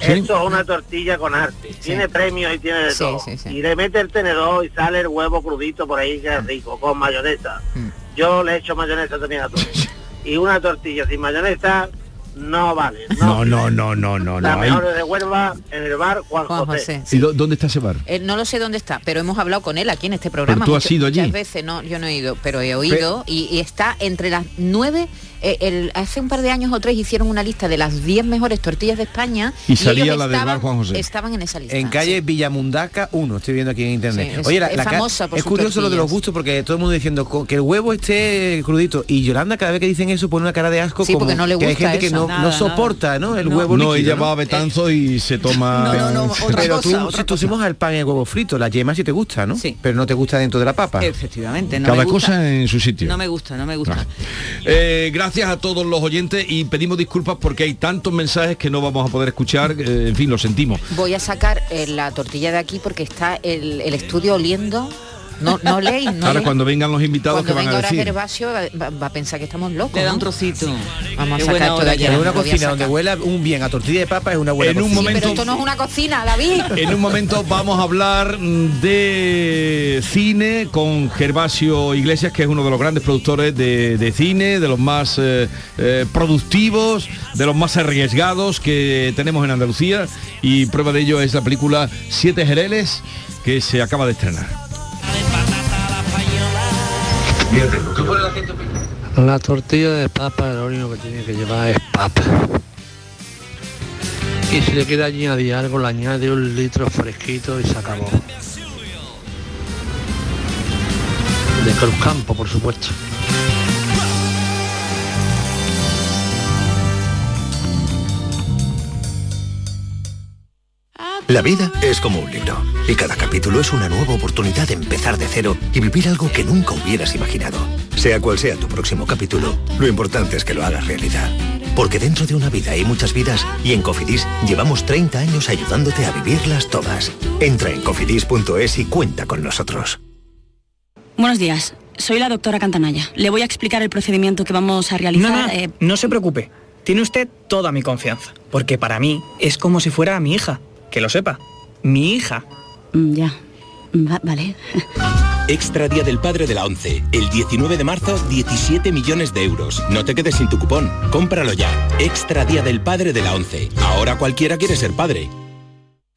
Esto es una tortilla con arte. Tiene premios y tiene de Sí, todo. sí, sí. Y le mete el tenedor y sale el huevo crudito por ahí que es rico, con mayonesa. Mm. Yo le echo mayonesa también a todo. y una tortilla sin mayonesa no vale. No, No, no, no, no, no, La no. mejor de Huelva en el bar Juan, Juan José. José. ¿Y dó- dónde está ese bar? Eh, no lo sé dónde está, pero hemos hablado con él aquí en este programa. Pero tú has muchas- ido allí. Muchas veces, no, yo no he ido, pero he oído y, y está entre las nueve. Eh, el- hace un par de años o tres hicieron una lista de las 10 mejores tortillas de España Y salía ellos la del estaban, bar Juan José. Estaban en esa lista. En calle Villamundaca 1, estoy viendo aquí en internet. Sí, es- Oye, la, es la ca- famosa por es curioso lo de los gustos porque todo el mundo diciendo que el huevo esté crudito y Yolanda cada vez que dicen eso pone una cara de asco Sí, como porque no le que hay gusta gente que no, Nada, no soporta, ¿no? El No. huevo No, líquido, ella va a Betanzo y se toma. pero tú, si tú al pan y el huevo frito, la yema sí te gusta, ¿no? Sí. Pero no te gusta dentro de la papa. Efectivamente, no Cada me gusta. cosa en su sitio. No me gusta, no me gusta. Eh, gracias a todos los oyentes y pedimos disculpas porque hay tantos mensajes que no vamos a poder escuchar. eh, en fin, lo sentimos. Voy a sacar eh, la tortilla de aquí porque está el, el estudio oliendo No, no leéis, no Ahora cuando vengan los invitados que van a ahora decir. Gervasio va, va a pensar que estamos locos. Le da un trocito. Vamos a buena sacar toda. En una cocina donde huela un bien a tortilla de papa es una buena En un momento- Pero esto no es una cocina, David. En un momento vamos a hablar mm, de cine con Gervasio Iglesias, que es uno de los grandes productores de, de cine, de los más eh, eh, productivos, de los más arriesgados que tenemos en Andalucía. Y prueba de ello es la película Siete Jereles, que se acaba de estrenar. La tortilla de papa lo único que tiene que llevar es papa. Y si le quiere añadir algo, le añade un litro fresquito y se acabó. De Cruzcampo, por supuesto. La vida es como un libro y cada capítulo es una nueva oportunidad de empezar de cero y vivir algo que nunca hubieras imaginado. Sea cual sea tu próximo capítulo, lo importante es que lo hagas realidad. Porque dentro de una vida hay muchas vidas y en Cofidis llevamos 30 años ayudándote a vivirlas todas. Entra en cofidis.es y cuenta con nosotros. Buenos días, soy la doctora Cantanaya. Le voy a explicar el procedimiento que vamos a realizar. No, no, eh, no se preocupe. Tiene usted toda mi confianza. Porque para mí es como si fuera mi hija. Que lo sepa. Mi hija. mm, ya. Va- vale. Extra Día del Padre de la ONCE. El 19 de marzo, 17 millones de euros. No te quedes sin tu cupón. Cómpralo ya. Extra Día del Padre de la ONCE. Ahora cualquiera quiere ser padre.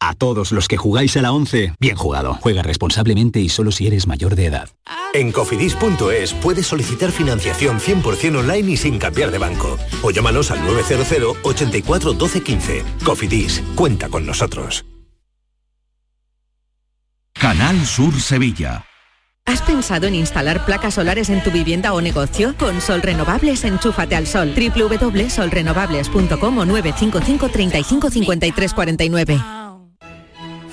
A todos los que jugáis a la 11, bien jugado. Juega responsablemente y solo si eres mayor de edad. En cofidis.es puedes solicitar financiación 100% online y sin cambiar de banco. O llámanos al 900 84 12 15. Cofidis, cuenta con nosotros. Canal Sur Sevilla. ¿Has pensado en instalar placas solares en tu vivienda o negocio? Con Sol Renovables, enchúfate al sol. www.solrenovables.com o 955 35 53 49.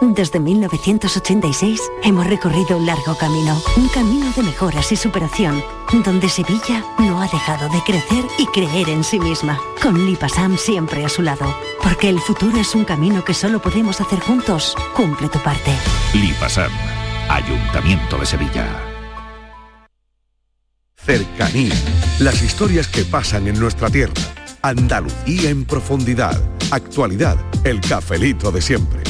Desde 1986 hemos recorrido un largo camino, un camino de mejoras y superación, donde Sevilla no ha dejado de crecer y creer en sí misma, con Lipasam siempre a su lado, porque el futuro es un camino que solo podemos hacer juntos. Cumple tu parte. Lipasam, Ayuntamiento de Sevilla. Cercanía. Las historias que pasan en nuestra tierra. Andalucía en profundidad. Actualidad. El cafelito de siempre.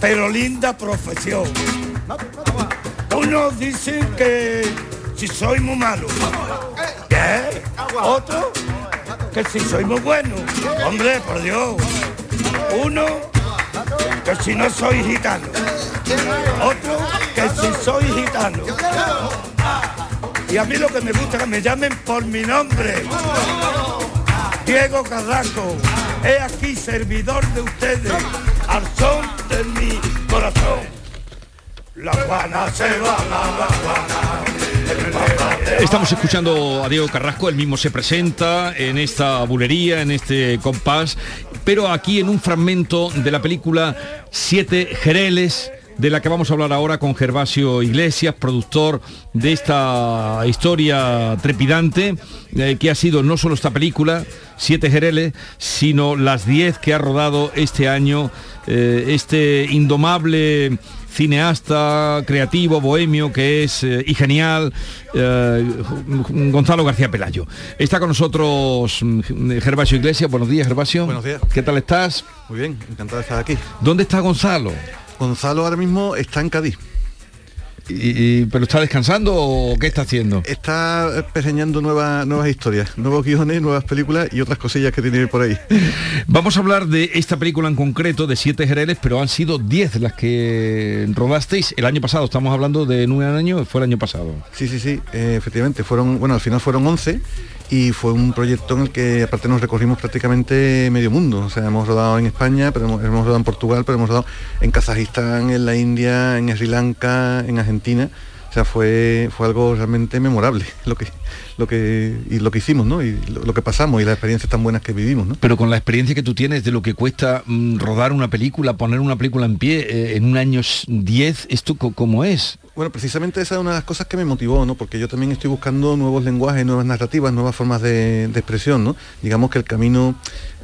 pero linda profesión. Unos dicen que si soy muy malo. ¿Qué? Otro que si soy muy bueno. Hombre, por Dios. Uno que si no soy gitano. Otro que si soy gitano. Y a mí lo que me gusta es que me llamen por mi nombre. Diego Carrasco, he aquí servidor de ustedes, Estamos escuchando a Diego Carrasco, él mismo se presenta en esta bulería, en este compás, pero aquí en un fragmento de la película Siete Jereles, de la que vamos a hablar ahora con Gervasio Iglesias, productor de esta historia trepidante, eh, que ha sido no solo esta película, Siete Jereles, sino las diez que ha rodado este año eh, este indomable cineasta creativo, bohemio, que es eh, y genial, eh, Gonzalo García Pelayo. Está con nosotros mm, Gervasio Iglesias. Buenos días, Gervasio. Buenos días. ¿Qué tal estás? Muy bien, encantado de estar aquí. ¿Dónde está Gonzalo? Gonzalo ahora mismo está en Cádiz. Y, ¿Pero está descansando o qué está haciendo? Está pergeñando nuevas, nuevas historias, nuevos guiones, nuevas películas y otras cosillas que tiene por ahí. Vamos a hablar de esta película en concreto, de siete jereles, pero han sido 10 las que rodasteis el año pasado. Estamos hablando de nueve años, fue el año pasado. Sí, sí, sí, eh, efectivamente. Fueron, bueno, al final fueron 11 y fue un proyecto en el que aparte nos recorrimos prácticamente medio mundo. O sea, hemos rodado en España, pero hemos, hemos rodado en Portugal, pero hemos rodado en Kazajistán, en la India, en Sri Lanka, en Argentina. Sea, fue, fue algo realmente memorable lo que, lo que, y lo que hicimos, ¿no? Y lo, lo que pasamos y las experiencias tan buenas que vivimos, ¿no? Pero con la experiencia que tú tienes de lo que cuesta mm, rodar una película, poner una película en pie eh, en un año 10, ¿esto cómo es? Bueno, precisamente esa es una de las cosas que me motivó, ¿no? Porque yo también estoy buscando nuevos lenguajes, nuevas narrativas, nuevas formas de, de expresión, ¿no? Digamos que el camino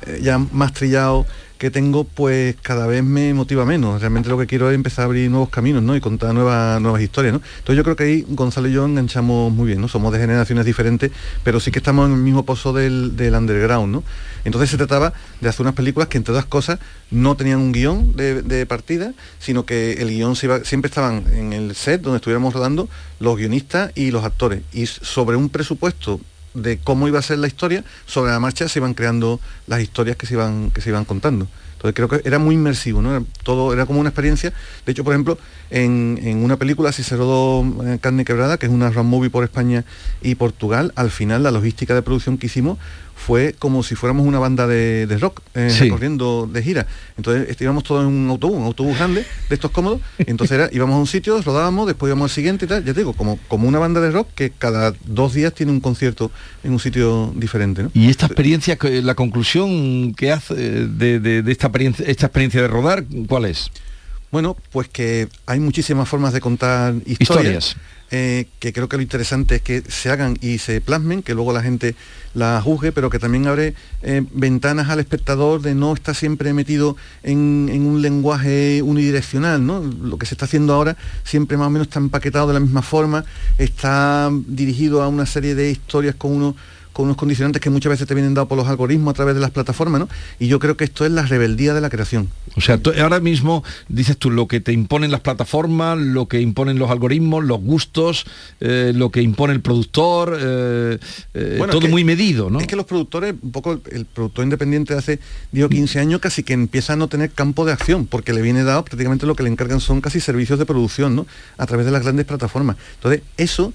eh, ya más trillado que tengo, pues cada vez me motiva menos. Realmente lo que quiero es empezar a abrir nuevos caminos, ¿no? Y contar nuevas, nuevas historias, ¿no? Entonces yo creo que ahí Gonzalo y yo enganchamos muy bien, ¿no? Somos de generaciones diferentes, pero sí que estamos en el mismo pozo del, del underground, ¿no? Entonces se trataba de hacer unas películas que entre otras cosas no tenían un guion de, partida, sino que el guion se iba, siempre estaban en el set donde estuviéramos rodando los guionistas y los actores. Y sobre un presupuesto de cómo iba a ser la historia, sobre la marcha se iban creando las historias que se iban, que se iban contando. Entonces creo que era muy inmersivo, ¿no? Todo era como una experiencia. De hecho, por ejemplo, en, en una película, si se rodó eh, Carne Quebrada, que es una road movie por España y Portugal, al final la logística de producción que hicimos fue como si fuéramos una banda de, de rock eh, Sí. recorriendo de gira. Entonces este, íbamos todos en un autobús, un autobús grande, de estos cómodos. Entonces era, íbamos a un sitio, rodábamos, después íbamos al siguiente y tal. Ya te digo, como, como una banda de rock que cada dos días tiene un concierto en un sitio diferente. ¿no? Y esta experiencia, la conclusión que hace de, de- de esta, experiencia, esta experiencia de rodar, ¿cuál es? Bueno, pues que hay muchísimas formas de contar historias. Historias. eh, que creo que lo interesante es que se hagan y se plasmen, que luego la gente la juzgue, pero que también abre eh, ventanas al espectador de no estar siempre metido en, en un lenguaje unidireccional, ¿no? Lo que se está haciendo ahora siempre más o menos está empaquetado de la misma forma, está dirigido a una serie de historias con uno con unos condicionantes que muchas veces te vienen dados por los algoritmos a través de las plataformas, ¿no? Y yo creo que esto es la rebeldía de la creación. O sea, tú- ahora mismo dices tú lo que te imponen las plataformas, lo que imponen los algoritmos, los gustos, eh, lo que impone el productor, eh, eh, Bueno, todo es que- muy medido, ¿no? Es que los productores, un poco el, productor independiente de hace 10 o 15 años casi que empieza a no tener campo de acción, porque le viene dado prácticamente lo que le encargan son casi servicios de producción, ¿no? A través de las grandes plataformas. Entonces, eso,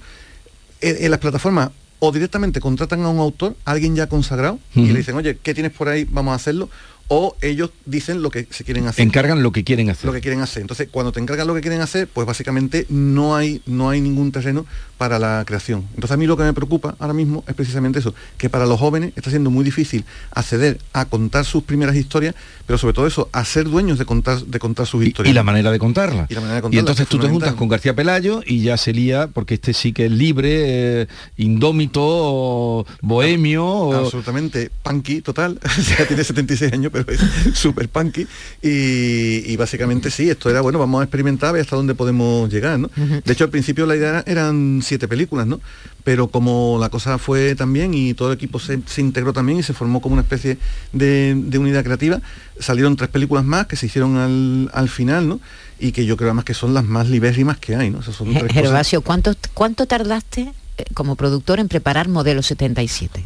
en, en las plataformas o directamente contratan a un autor, a alguien ya consagrado, y le dicen, oye, ¿qué tienes por ahí? Vamos a hacerlo. O ellos dicen lo que se quieren hacer Encargan lo que quieren hacer. lo que quieren hacer. Entonces, cuando te encargan lo que quieren hacer, pues básicamente no hay, no hay ningún terreno para la creación. Entonces, a mí lo que me preocupa ahora mismo es precisamente eso, que para los jóvenes está siendo muy difícil acceder a contar sus primeras historias, pero sobre todo eso, a ser dueños de contar, de contar sus historias. Y la manera de contarla. Y la manera de Y entonces tú te juntas con García Pelayo y ya se lía, porque este sí que es libre, eh, indómito, bohemio. o- absolutamente punky total sea tiene 76 años pero es súper punky. Y, y básicamente sí esto era bueno vamos a experimentar a ver hasta dónde podemos llegar ¿no? de hecho al principio la idea era- eran siete películas no pero como la cosa fue también y todo el equipo se, se integró también y se formó como una especie de, de unidad creativa salieron tres películas más que se hicieron al, al final no y que yo creo además que son las más libérrimas que hay no sea, son tres Gervasio, ¿cuánto, ¿cuánto tardaste eh, como productor en preparar Modelo 77?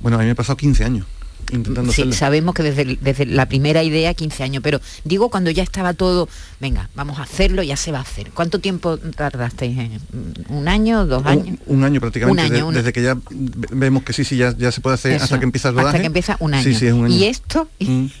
bueno a mí me ha pasado 15 años intentando Sí, hacerlo. sabemos que desde, desde la primera idea 15 años, pero digo cuando ya estaba todo, venga, vamos a hacerlo, ya se va a hacer. ¿Cuánto tiempo tardasteis? en- ¿Un año? ¿Dos años? Un, un año prácticamente, Un año, un- desde que ya ve- vemos que sí, sí, ya, ya se puede hacer Eso, hasta que empieza el rodaje. Hasta que empieza un año. Sí, sí, es un año. Y esto, y,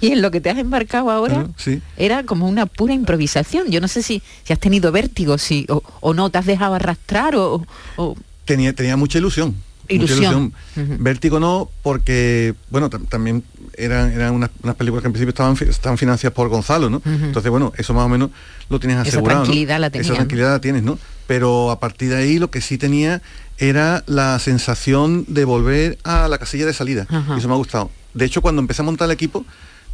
y en lo que te has embarcado ahora, Claro, sí. era como una pura improvisación. Yo no sé si, si has tenido vértigo, si, o, o no, te has dejado arrastrar o... o- Tenía, tenía mucha ilusión. Mucha Ilusión. ilusión. Vértigo no, porque, bueno, tam- también eran, eran unas, unas películas que en principio estaban, estaban financiadas por Gonzalo, ¿no? Entonces, bueno, eso más o menos lo tienes Esa asegurado. ¿no? tranquilidad la tenías, Esa tranquilidad la tienes, ¿no? Pero a partir de ahí lo que sí tenía era la sensación de volver a la casilla de salida. Y eso me ha gustado. De hecho, cuando empecé a montar el equipo,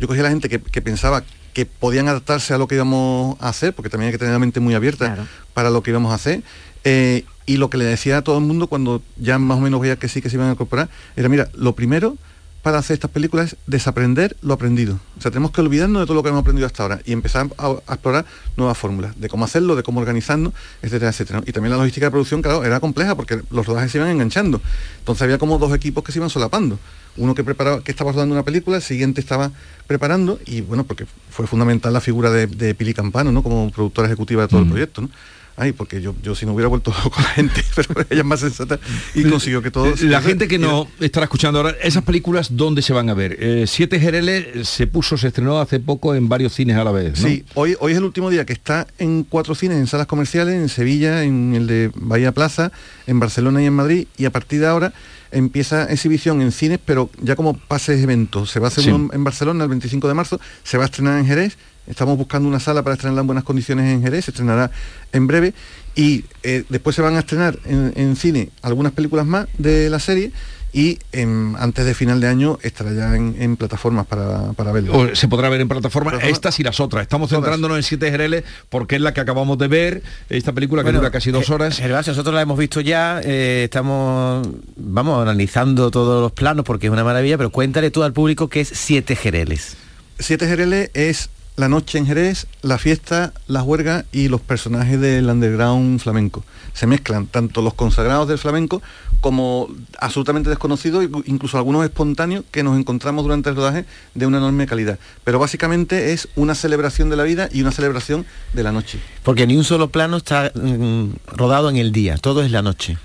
yo cogí a la gente que, que pensaba que podían adaptarse a lo que íbamos a hacer, porque también hay que tener la mente muy abierta para lo que íbamos a hacer. Eh, y lo que le decía a todo el mundo cuando ya más o menos veía que sí que se iban a incorporar, era, mira, lo primero para hacer estas películas es desaprender lo aprendido. O sea, tenemos que olvidarnos de todo lo que hemos aprendido hasta ahora y empezar a, a explorar nuevas fórmulas, de cómo hacerlo, de cómo organizarnos, etcétera, etcétera. Y también la logística de producción, claro, era compleja porque los rodajes se iban enganchando. Entonces había como dos equipos que se iban solapando. Uno que preparaba, que estaba rodando una película, el siguiente estaba preparando, y bueno, porque fue fundamental la figura de, de Pili Campano, ¿no? Como productora ejecutiva de todo el proyecto, ¿no? Ay, porque yo, yo si no hubiera vuelto con la gente, pero ella es más sensata y consiguió que todo... La gente que no estará escuchando ahora, esas películas, ¿dónde se van a ver? Eh, Siete Jereles se puso, se estrenó hace poco en varios cines a la vez, ¿no? Sí, hoy, hoy es el último día que está en cuatro cines, en salas comerciales, en Sevilla, en el de Bahía Plaza, en Barcelona y en Madrid, y a partir de ahora empieza exhibición en cines, pero ya como pases eventos. Se va a hacer Sí. uno en Barcelona el 25 de marzo, se va a estrenar en Jerez, estamos buscando una sala para estrenarla en buenas condiciones en Jerez, se estrenará en breve, y eh, después se van a estrenar en, en cine algunas películas más de la serie, y em, antes de final de año estará ya en, en plataformas para, para verlo. O se podrá ver en plataforma Plataforma. estas y las otras. Estamos centrándonos en Siete Jereles porque es la que acabamos de ver, esta película que Bueno, dura casi dos horas. Gervasio, nosotros la hemos visto ya, eh, estamos, vamos, analizando todos los planos porque es una maravilla, pero cuéntale tú al público que es Siete Jereles. Siete Jereles es la noche en Jerez, la fiesta, la juerga y los personajes del underground flamenco. Se mezclan tanto los consagrados del flamenco como absolutamente desconocidos, incluso algunos espontáneos que nos encontramos durante el rodaje de una enorme calidad. Pero básicamente es una celebración de la vida y una celebración de la noche. Porque ni un solo plano está mm, rodado en el día, todo es la noche.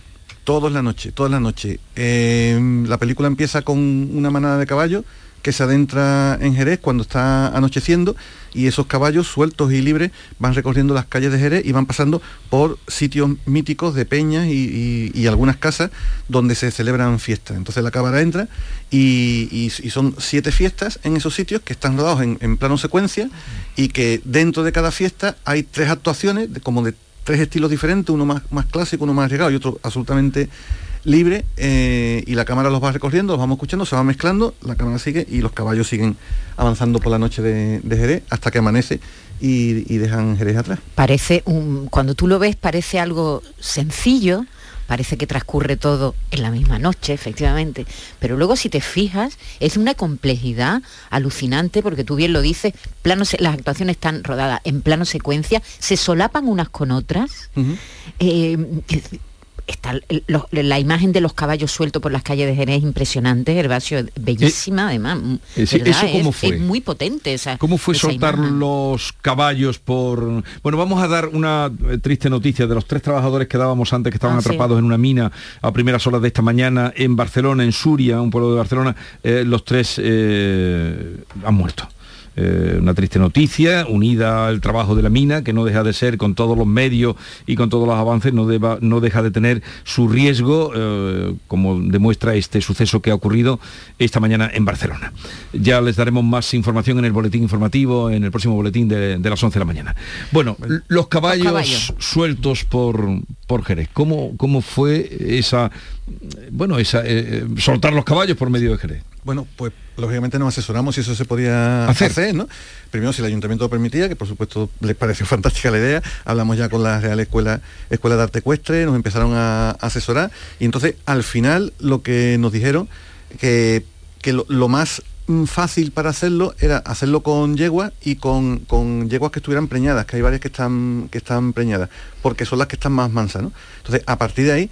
Todo es la noche, toda la noche. Eh, la película empieza con una manada de caballos que se adentra en Jerez cuando está anocheciendo y esos caballos sueltos y libres van recorriendo las calles de Jerez y van pasando por sitios míticos de peñas y, y- algunas casas donde se celebran fiestas. Entonces la cámara entra y, y- y son siete fiestas en esos sitios que están rodados en, en plano secuencia y que dentro de cada fiesta hay tres actuaciones de- como de tres estilos diferentes, uno más, más clásico, uno más arriesgado y otro absolutamente libre eh, y la cámara los va recorriendo, los vamos escuchando, se va mezclando, la cámara sigue y los caballos siguen avanzando por la noche de, de Jerez hasta que amanece y, y dejan Jerez atrás. Parece un, cuando tú lo ves parece algo sencillo, parece que transcurre todo en la misma noche, efectivamente, pero luego si te fijas es una complejidad alucinante porque tú bien lo dices, plano se- las actuaciones están rodadas en plano secuencia, se solapan unas con otras. Eh, está lo- la imagen de los caballos sueltos por las calles de Jerez impresionante, Gervasio, bellísima además. eh, sí, ¿verdad? ¿eso cómo Es- fue? es muy potente esa ¿Cómo fue esa soltar imagen. los caballos por...? Bueno, vamos a dar una eh, triste noticia de los tres trabajadores que dábamos antes que estaban Ah, sí. atrapados en una mina a primeras horas de esta mañana en Barcelona, en Suria, un pueblo de Barcelona. eh, los tres eh, han muerto. Eh, una triste noticia, unida al trabajo de la mina, que no deja de ser con todos los medios y con todos los avances, no, deba- no deja de tener su riesgo, eh, como demuestra este suceso que ha ocurrido esta mañana en Barcelona. Ya les daremos más información en el boletín informativo, en el próximo boletín de, de las 11 de la mañana. Bueno, los caballos, caballos. sueltos por, por Jerez, ¿cómo, ¿cómo fue esa, bueno, esa, eh, soltar los caballos por medio de Jerez? Bueno, pues lógicamente nos asesoramos si eso se podía Hacer. hacer, ¿no? Primero si el ayuntamiento lo permitía, que por supuesto les pareció fantástica la idea, hablamos ya con la Real Escuela, Escuela de Arte Ecuestre, nos empezaron a asesorar y entonces al final lo que nos dijeron que, que lo, lo más mm, fácil para hacerlo era hacerlo con yeguas y con, con yeguas que estuvieran preñadas, que hay varias que están, que están preñadas, porque son las que están más mansas, ¿no? Entonces, a partir de ahí,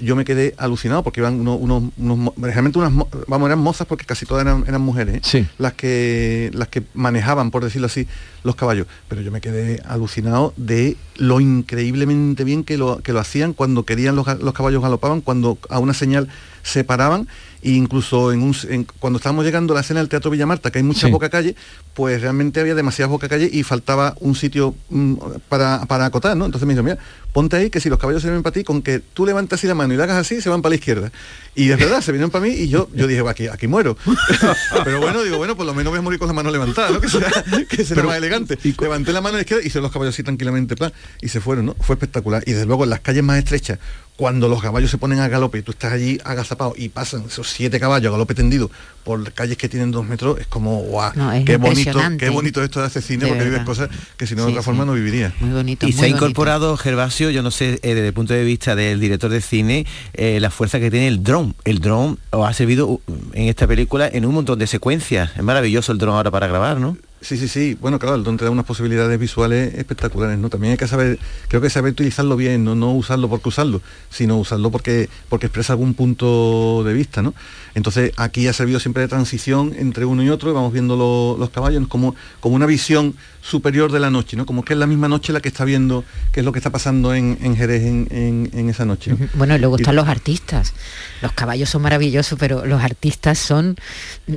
yo me quedé alucinado porque iban unos, unos, realmente unas, mo- vamos, eran mozas porque casi todas eran, eran mujeres, ¿eh? Sí. las que las que manejaban, por decirlo así, los caballos. Pero yo me quedé alucinado de lo increíblemente bien que lo, que lo hacían cuando querían los, los caballos galopaban, cuando a una señal se paraban e incluso en un, en- cuando estábamos llegando a la escena del Teatro Villamarta, que hay mucha Sí. boca calle, pues realmente había demasiadas boca calle y faltaba un sitio mm, para, para acotar, ¿no? Entonces me dijo, mira, ponte ahí que si los caballos se ven para ti, con que tú levantas así la mano y la hagas así, se van para la izquierda. Y es verdad, se vinieron para mí y yo, yo dije, aquí, aquí muero. Pero bueno, digo, bueno, por lo menos voy a morir con la mano levantada, ¿no? Que será, que será más elegante. Levanté la mano a la izquierda y se los caballos así tranquilamente, plan, y se fueron, ¿no? Fue espectacular. Y desde luego en las calles más estrechas, cuando los caballos se ponen a galope y tú estás allí agazapado y pasan esos siete caballos a galope tendido por calles que tienen dos metros, es como, guau, No, qué bonito, qué bonito esto de hacer cine, De porque vives verdad. cosas que si no de otra sí. forma no vivirías. Muy bonito. Y muy se ha incorporado, Gervasio, yo no sé, eh, desde el punto de vista del director de cine, eh, la fuerza que tiene el dron. El dron os ha servido uh, en esta película en un montón de secuencias. Es maravilloso el dron ahora para grabar, ¿no? Sí, sí, sí. Bueno, claro, el don te da unas posibilidades visuales espectaculares, ¿no? También hay que saber, creo que saber utilizarlo bien, no, no usarlo porque usarlo, sino usarlo porque, porque expresa algún punto de vista, ¿no? Entonces aquí ha servido siempre de transición entre uno y otro, y vamos viendo lo- los caballos como, como una visión superior de la noche, ¿no? Como que es la misma noche la que está viendo qué es lo que está pasando en, en Jerez en, en- en esa noche. ¿no? Bueno, y luego Y- están los artistas. Los caballos son maravillosos, pero los artistas son, yo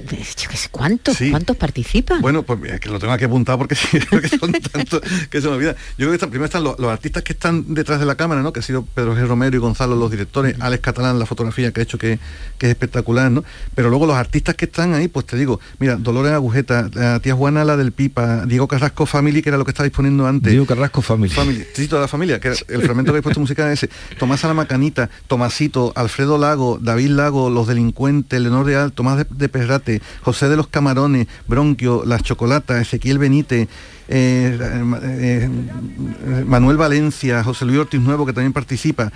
qué sé, ¿cuántos? Sí. ¿Cuántos participan? Bueno, pues es que lo tengo que apuntar porque sí, son tantos que se me olvida. Yo creo que están, primero están los, los artistas que están detrás de la cámara, ¿no? Que ha sido Pedro G. Romero y Gonzalo los directores, Alex Catalán la fotografía que ha hecho que, que es espectacular, ¿no? Pero luego los artistas que están ahí, pues te digo, mira, Dolores Agujeta, la tía Juana la del Pipa, Diego Carrasco Family, que era lo que estaba disponiendo antes. Diego Carrasco Family. Family, sí, toda la familia, que era el fragmento que he puesto musical es ese. Tomás Alamacanita, Tomasito, Alfredo Lago, David Lago, Los Delincuentes, Leonor Real, Tomás de, de Perrate, José de los Camarones, Bronquio, Las Ezequiel Benítez, eh, eh, Manuel Valencia, José Luis Ortiz Nuevo, que también participa,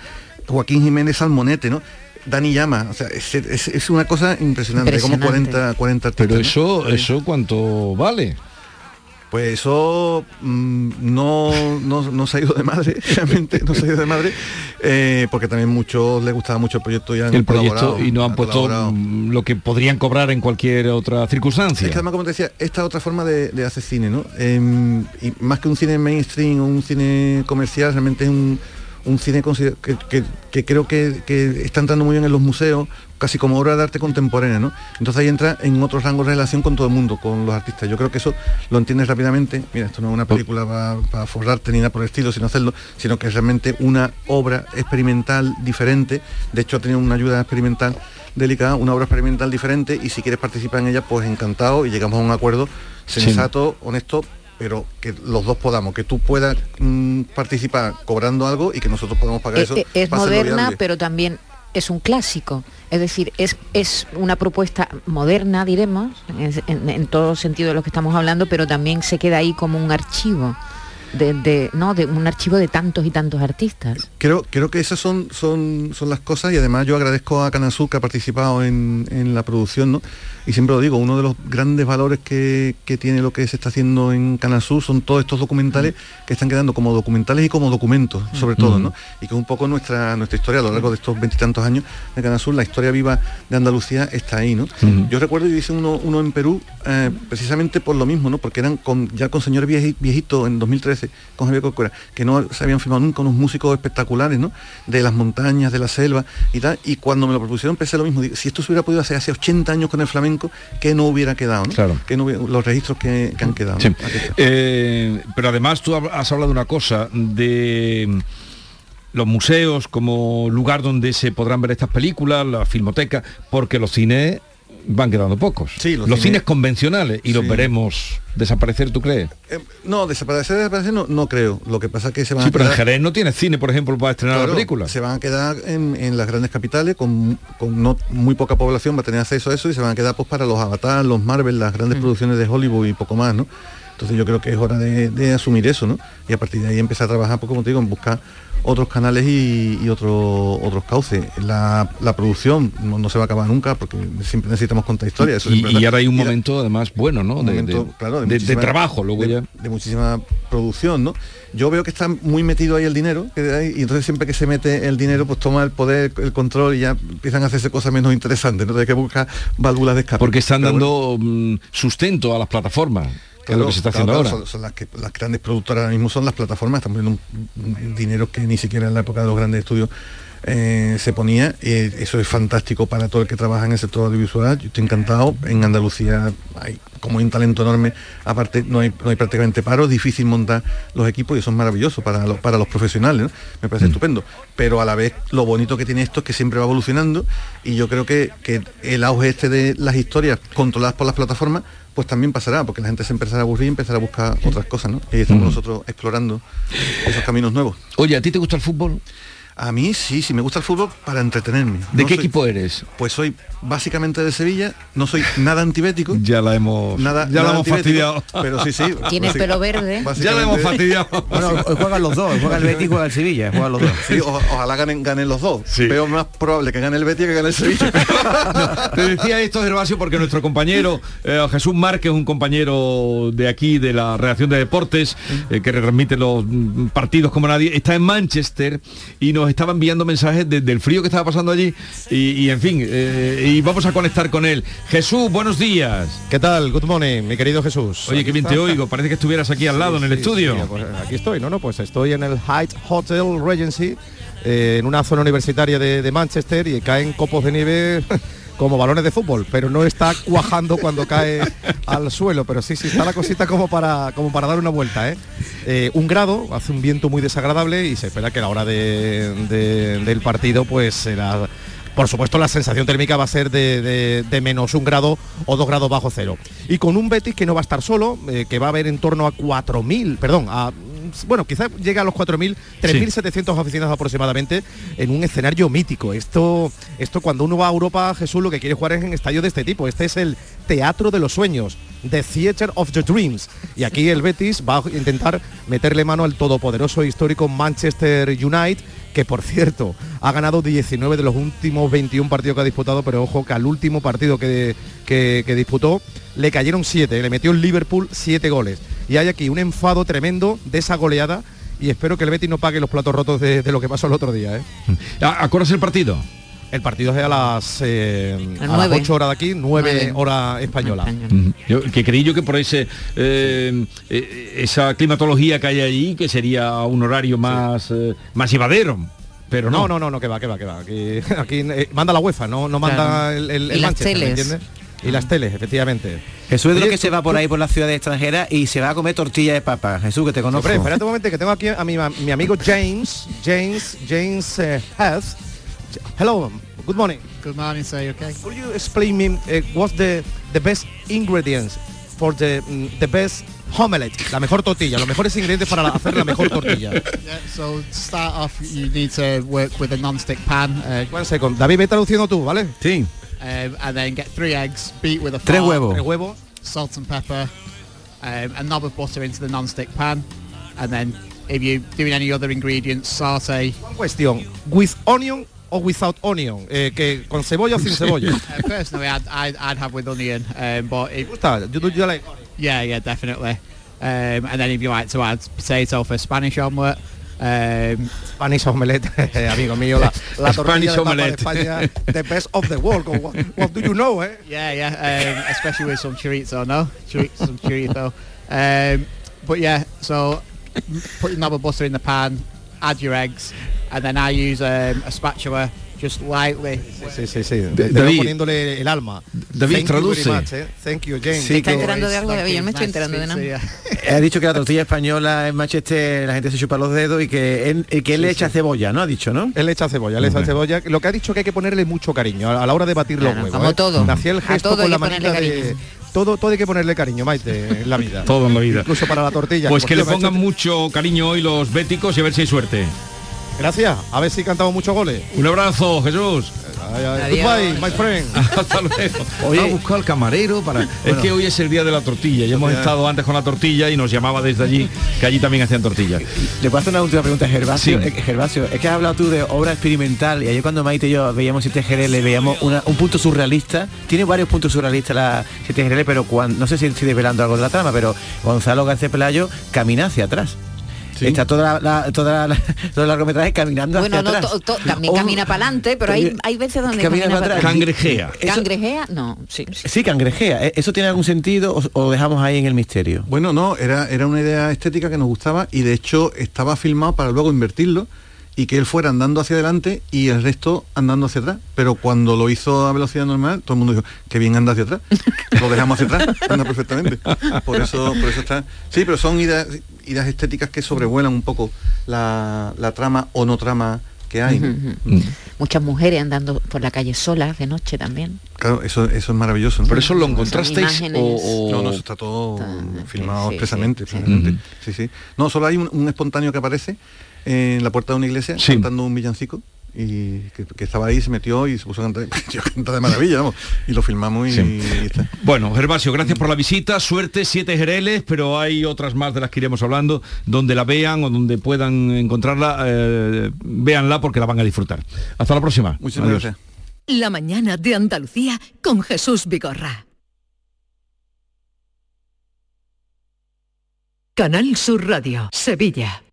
Joaquín Jiménez Salmonete, ¿no? Dani Llama, o sea, es, es- es una cosa impresionante, como Impresionante. 40, 40 artistas. Pero ¿no? eso, eso cuánto vale. Pues eso mm, no, no, no se ha ido de madre, realmente no se ha ido de madre, eh, porque también muchos les gustaba mucho el proyecto y han El proyecto y no han han puesto colaborado. lo que podrían cobrar en cualquier otra circunstancia. Es que además, como te decía, esta otra forma de, de hacer cine, ¿no? Em, y más que un cine mainstream o un cine comercial, realmente es un, un cine que- que creo que, que está entrando muy bien en los museos, casi como obra de arte contemporánea, ¿no? Entonces ahí entra en otros rangos de relación con todo el mundo, con los artistas. Yo creo que eso lo entiendes rápidamente. Mira, esto no es una película para forrarte ni nada por el estilo, sino hacerlo, sino que es realmente una obra experimental diferente. De hecho, ha tenido una ayuda experimental delicada, una obra experimental diferente, y si quieres participar en ella, pues encantado y llegamos a un acuerdo sensato, honesto, pero que los dos podamos, que tú puedas mm, participar cobrando algo y que nosotros podamos pagar Eh, eso. eh, es moderna, viable. pero también es un clásico. Es decir, es, es una propuesta moderna, diremos, en, todo sentido de lo que estamos hablando, pero también se queda ahí como un archivo. De, no de un archivo de tantos y tantos artistas Creo, creo que esas son, son, son las cosas y además yo agradezco a Canasur que ha participado en, en la producción. Y siempre lo digo, uno de los grandes valores que, que tiene lo que se está haciendo en Canasur son todos estos documentales que están quedando como documentales y como documentos, sobre todo, ¿no? Y que un poco nuestra, nuestra historia a lo largo de estos veintitantos años de Canasur, la historia viva de Andalucía está ahí, ¿no? Yo recuerdo yo hice uno, uno en Perú eh, precisamente por lo mismo, ¿no? Porque eran con, ya con señores vieji- viejitos en 2013, con Javier Corcuera, que no se habían filmado nunca unos músicos espectaculares, ¿no? De las montañas, de la selva y tal. Y cuando me lo propusieron pensé lo mismo, digo, si esto se hubiera podido hacer hace 80 años con el flamenco, que no hubiera quedado, ¿no? Claro. Que no hubiera- los registros que, que han quedado. Eh, pero además tú has hablado de una cosa, de los museos como lugar donde se podrán ver estas películas, la filmoteca, porque los cines van quedando pocos. Sí, los los cines, cines- convencionales y los veremos desaparecer, ¿tú crees? Eh, no, desaparecer, desaparecer no, no creo. Lo que pasa es que se van Sí, a pero en Jerez no tiene cine, por ejemplo, para estrenar Claro, la película. Se van a quedar en, en las grandes capitales con, con no muy poca población, va a tener acceso a eso y se van a quedar pues para los Avatar, los Marvel, las grandes producciones de Hollywood y poco más, ¿no? Entonces yo creo que es hora de, de asumir eso, ¿no? Y a partir de ahí empezar a trabajar, pues como te digo, en buscar otros canales y, y otro- otros cauces. La, la producción no, no se va a acabar nunca porque siempre necesitamos contar historias. eso y, ahora hay un momento además bueno, ¿no? De, momento, de- claro, de- de trabajo, luego de- ya. de muchísima producción, ¿no? Yo veo que está muy metido ahí el dinero, que hay, y entonces siempre que se mete el dinero, pues toma el poder, el control y ya empiezan a hacerse cosas menos interesantes, ¿no? Hay que buscar válvulas de escape. Porque están Pero dando mm, sustento a las plataformas, que es lo que se está claro, haciendo ahora. Son, son las, que, las grandes productoras ahora mismo son las plataformas, están poniendo un, un dinero que ni siquiera en la época de los grandes estudios eh, se ponía. y eso es fantástico para todo el que trabaja en el sector audiovisual. Yo estoy encantado. En Andalucía hay como hay un talento enorme. Aparte, no hay, no hay prácticamente paro, difícil montar los equipos y eso es maravilloso para los, para los profesionales. ¿no? Me parece estupendo. Pero a la vez lo bonito que tiene esto es que siempre va evolucionando y yo creo que, que el auge este de las historias controladas por las plataformas pues también pasará, porque la gente se empezará a aburrir y empezará a buscar otras cosas, ¿no? Y estamos Mm. nosotros explorando esos caminos nuevos. Oye, ¿a ti te gusta el fútbol? A mí sí, sí me gusta el fútbol para entretenerme. ¿De No qué soy- equipo eres? Pues soy básicamente de Sevilla, no soy nada antibético. Ya la hemos, Nada, ya la hemos fastidiado. Pero sí, sí. Tiene el pelo verde. Ya la hemos fastidiado. Bueno, hoy juegan los dos, juega el Betis y juega el Sevilla, juegan los dos. Sí, o- ojalá ganen, ganen los dos. Veo más probable que gane el Betis que gane el Sevilla. Te decía esto, Gervasio, porque nuestro compañero eh, Jesús Márquez, un compañero de aquí, de la redacción de deportes, eh, que retransmite los mm, partidos como nadie, está en Manchester y nos estaba enviando mensajes de- del frío que estaba pasando allí. Y, y, en fin, eh, y vamos a conectar con él. Jesús, buenos días. ¿Qué tal? Good morning, mi querido Jesús. Oye, qué bien te oigo. Parece que estuvieras aquí al lado, en el Sí, estudio. sí, pues aquí estoy, no, no, pues estoy en el Hyde Hotel Regency, eh, en una zona universitaria de, de Manchester y caen copos de nieve como balones de fútbol, pero no está cuajando cuando cae al suelo, pero sí, sí, está la cosita como para, como para dar una vuelta. ¿eh? Eh, un grado, hace un viento muy desagradable y se espera que a la hora de- de- del partido pues será... Por supuesto la sensación térmica va a ser de menos un grado o dos grados bajo cero. Y con un Betis que no va a estar solo, eh, que va a haber en torno a 4.000, perdón, a bueno, quizás llegue a los 4.000, 3.700 aficionados aproximadamente en un escenario mítico. Esto, esto cuando uno va a Europa, Jesús, lo que quiere jugar es en estadios de este tipo. Este es el Teatro de los Sueños, The Theater of the Dreams. Y aquí el Betis va a intentar meterle mano al todopoderoso e histórico Manchester United, que por cierto ha ganado 19 de los últimos 21 partidos que ha disputado, pero ojo que al último partido que, que- que disputó le cayeron 7, le metió el Liverpool 7 goles. Y hay aquí un enfado tremendo de esa goleada y espero que el Betis no pague los platos rotos de, de lo que pasó el otro día. ¿eh? ¿A, a qué hora es el partido? El partido es a las, eh, A a las nueve. 8 horas de aquí, 9 Nueve. hora española. Yo, que creí yo que por ese eh, eh, esa climatología que hay allí, que sería un horario más, eh, más llevadero. Pero no. No, no, no, no, que va, que va, que va. Aquí, aquí, eh, manda la UEFA, no, no manda Claro. el, el, el Manchester, ¿me entiendes? Y las teles, efectivamente. Jesús es lo que se va por tú- ahí por las ciudades extranjeras y se va a comer tortilla de papa. Jesús, que te conozco. Hombre, espérate un momento que tengo aquí a mi, mi amigo James, James, James uh, Heath. Hello, good morning. Good morning, sir. Okay? Could you explain me uh, what's the the best ingredients for the mm, the best omelette? La mejor tortilla, los mejores ingredientes para hacer la mejor tortilla. Yeah, so to start off, you need to work with a non-stick pan. Uh, One second. David, ve traduciendo tú, ¿vale? Sí. Um, and then get three eggs, beat with a Tres fork, huevos. Tres huevos. salt and pepper, um, a knob of butter into the non-stick pan, and then if you're doing any other ingredients, saute. One question. With onion or without onion? Eh, que con cebolla o sin cebolla. Uh, personally, I'd, I'd, I'd have with onion, um, but it, gusta? You, you like yeah, yeah, definitely. Um, and then if you like to add potato for Spanish omelette, um, Spanish omelette, amigo mío, la, la tortilla de omelette. España, the best of the world. What, what do you know, eh? Yeah, yeah, um, especially with some chorizo, no? Chori- some chorizo. Um, but yeah, so put your knob of butter in the pan, add your eggs, and then I use um, a spatula just lightly. Sí, sí, sí. David. poniéndole el alma. David, Thank you traduce. much, eh. Thank you, James. Sí, ¿Te está que- enterando de algo, David? Yo me estoy enterando de nada. you. Ha dicho que la tortilla española en Manchester la gente se chupa los dedos y que él, y que él le echa cebolla, ¿no? Ha dicho, ¿no? Él le echa cebolla, le echa cebolla. Lo que ha dicho que hay que ponerle mucho cariño a, la hora de batir los huevos. como ¿eh? todo. Hacía el A gesto todo con la manita de... Todo, todo hay que ponerle cariño, Maite, en la vida. Todo en la vida. Incluso para la tortilla. Pues que le pongan mucho cariño hoy los béticos y a ver si hay suerte. Gracias. A ver si cantamos muchos goles. Un abrazo, Jesús. Goodbye, my friend. Hasta luego. Oye, ha buscado al camarero para. es que hoy es el día de la tortilla. Ya hemos estado antes con la tortilla y nos llamaba desde allí que allí también hacían tortillas. Le puedo hacer una última pregunta, Gervasio. Eh, Gervasio, es que has hablado tú de obra experimental y ayer cuando Maite y yo veíamos este le veíamos una- un punto surrealista. Tiene varios puntos surrealistas la 7 GRL, pero cuando, no sé si estoy desvelando algo de la trama, pero Gonzalo García Pelayo camina hacia atrás. Está toda la, la- toda la- todo el largometraje caminando Bueno, hacia no, atrás. to- to- también O- camina para adelante, pero hay, hay veces donde Camina camina, para atrás. Cangrejea. Eso- ¿Cangrejea? No, sí. sí. Sí, cangrejea. ¿E- ¿Eso tiene algún sentido o, o dejamos ahí en el misterio? Bueno, no, era, era una idea estética que nos gustaba y de hecho estaba filmado para luego invertirlo y que él fuera andando hacia adelante y el resto andando hacia atrás. Pero cuando lo hizo a velocidad normal, todo el mundo dijo, que bien anda hacia atrás. Lo dejamos hacia atrás, anda perfectamente. Por eso, por eso está. Sí, pero son ideas, ideas estéticas que sobrevuelan un poco la, la trama o no trama que hay. ujú. Muchas mujeres andando por la calle solas de noche también. Claro, eso, eso es maravilloso. ¿no? ¿Pero eso lo encontrasteis imágenes. o, o- No, no, eso está todo filmado sí, expresamente. sí, expresamente. Sí, sí. No, solo hay un, un espontáneo que aparece en la puerta de una iglesia Sí. cantando un villancico y que, que estaba ahí, se metió y se puso a cantar. Yo canta de maravilla, vamos. Y lo filmamos y, Sí. y está. Bueno, Gervasio, gracias por la visita, suerte, siete gereles, pero hay otras más de las que iremos hablando, donde la vean o donde puedan encontrarla, eh, véanla porque la van a disfrutar. Hasta la próxima. Muchas Adiós. gracias. La mañana de Andalucía con Jesús Vigorra. Canal Sur Radio, Sevilla.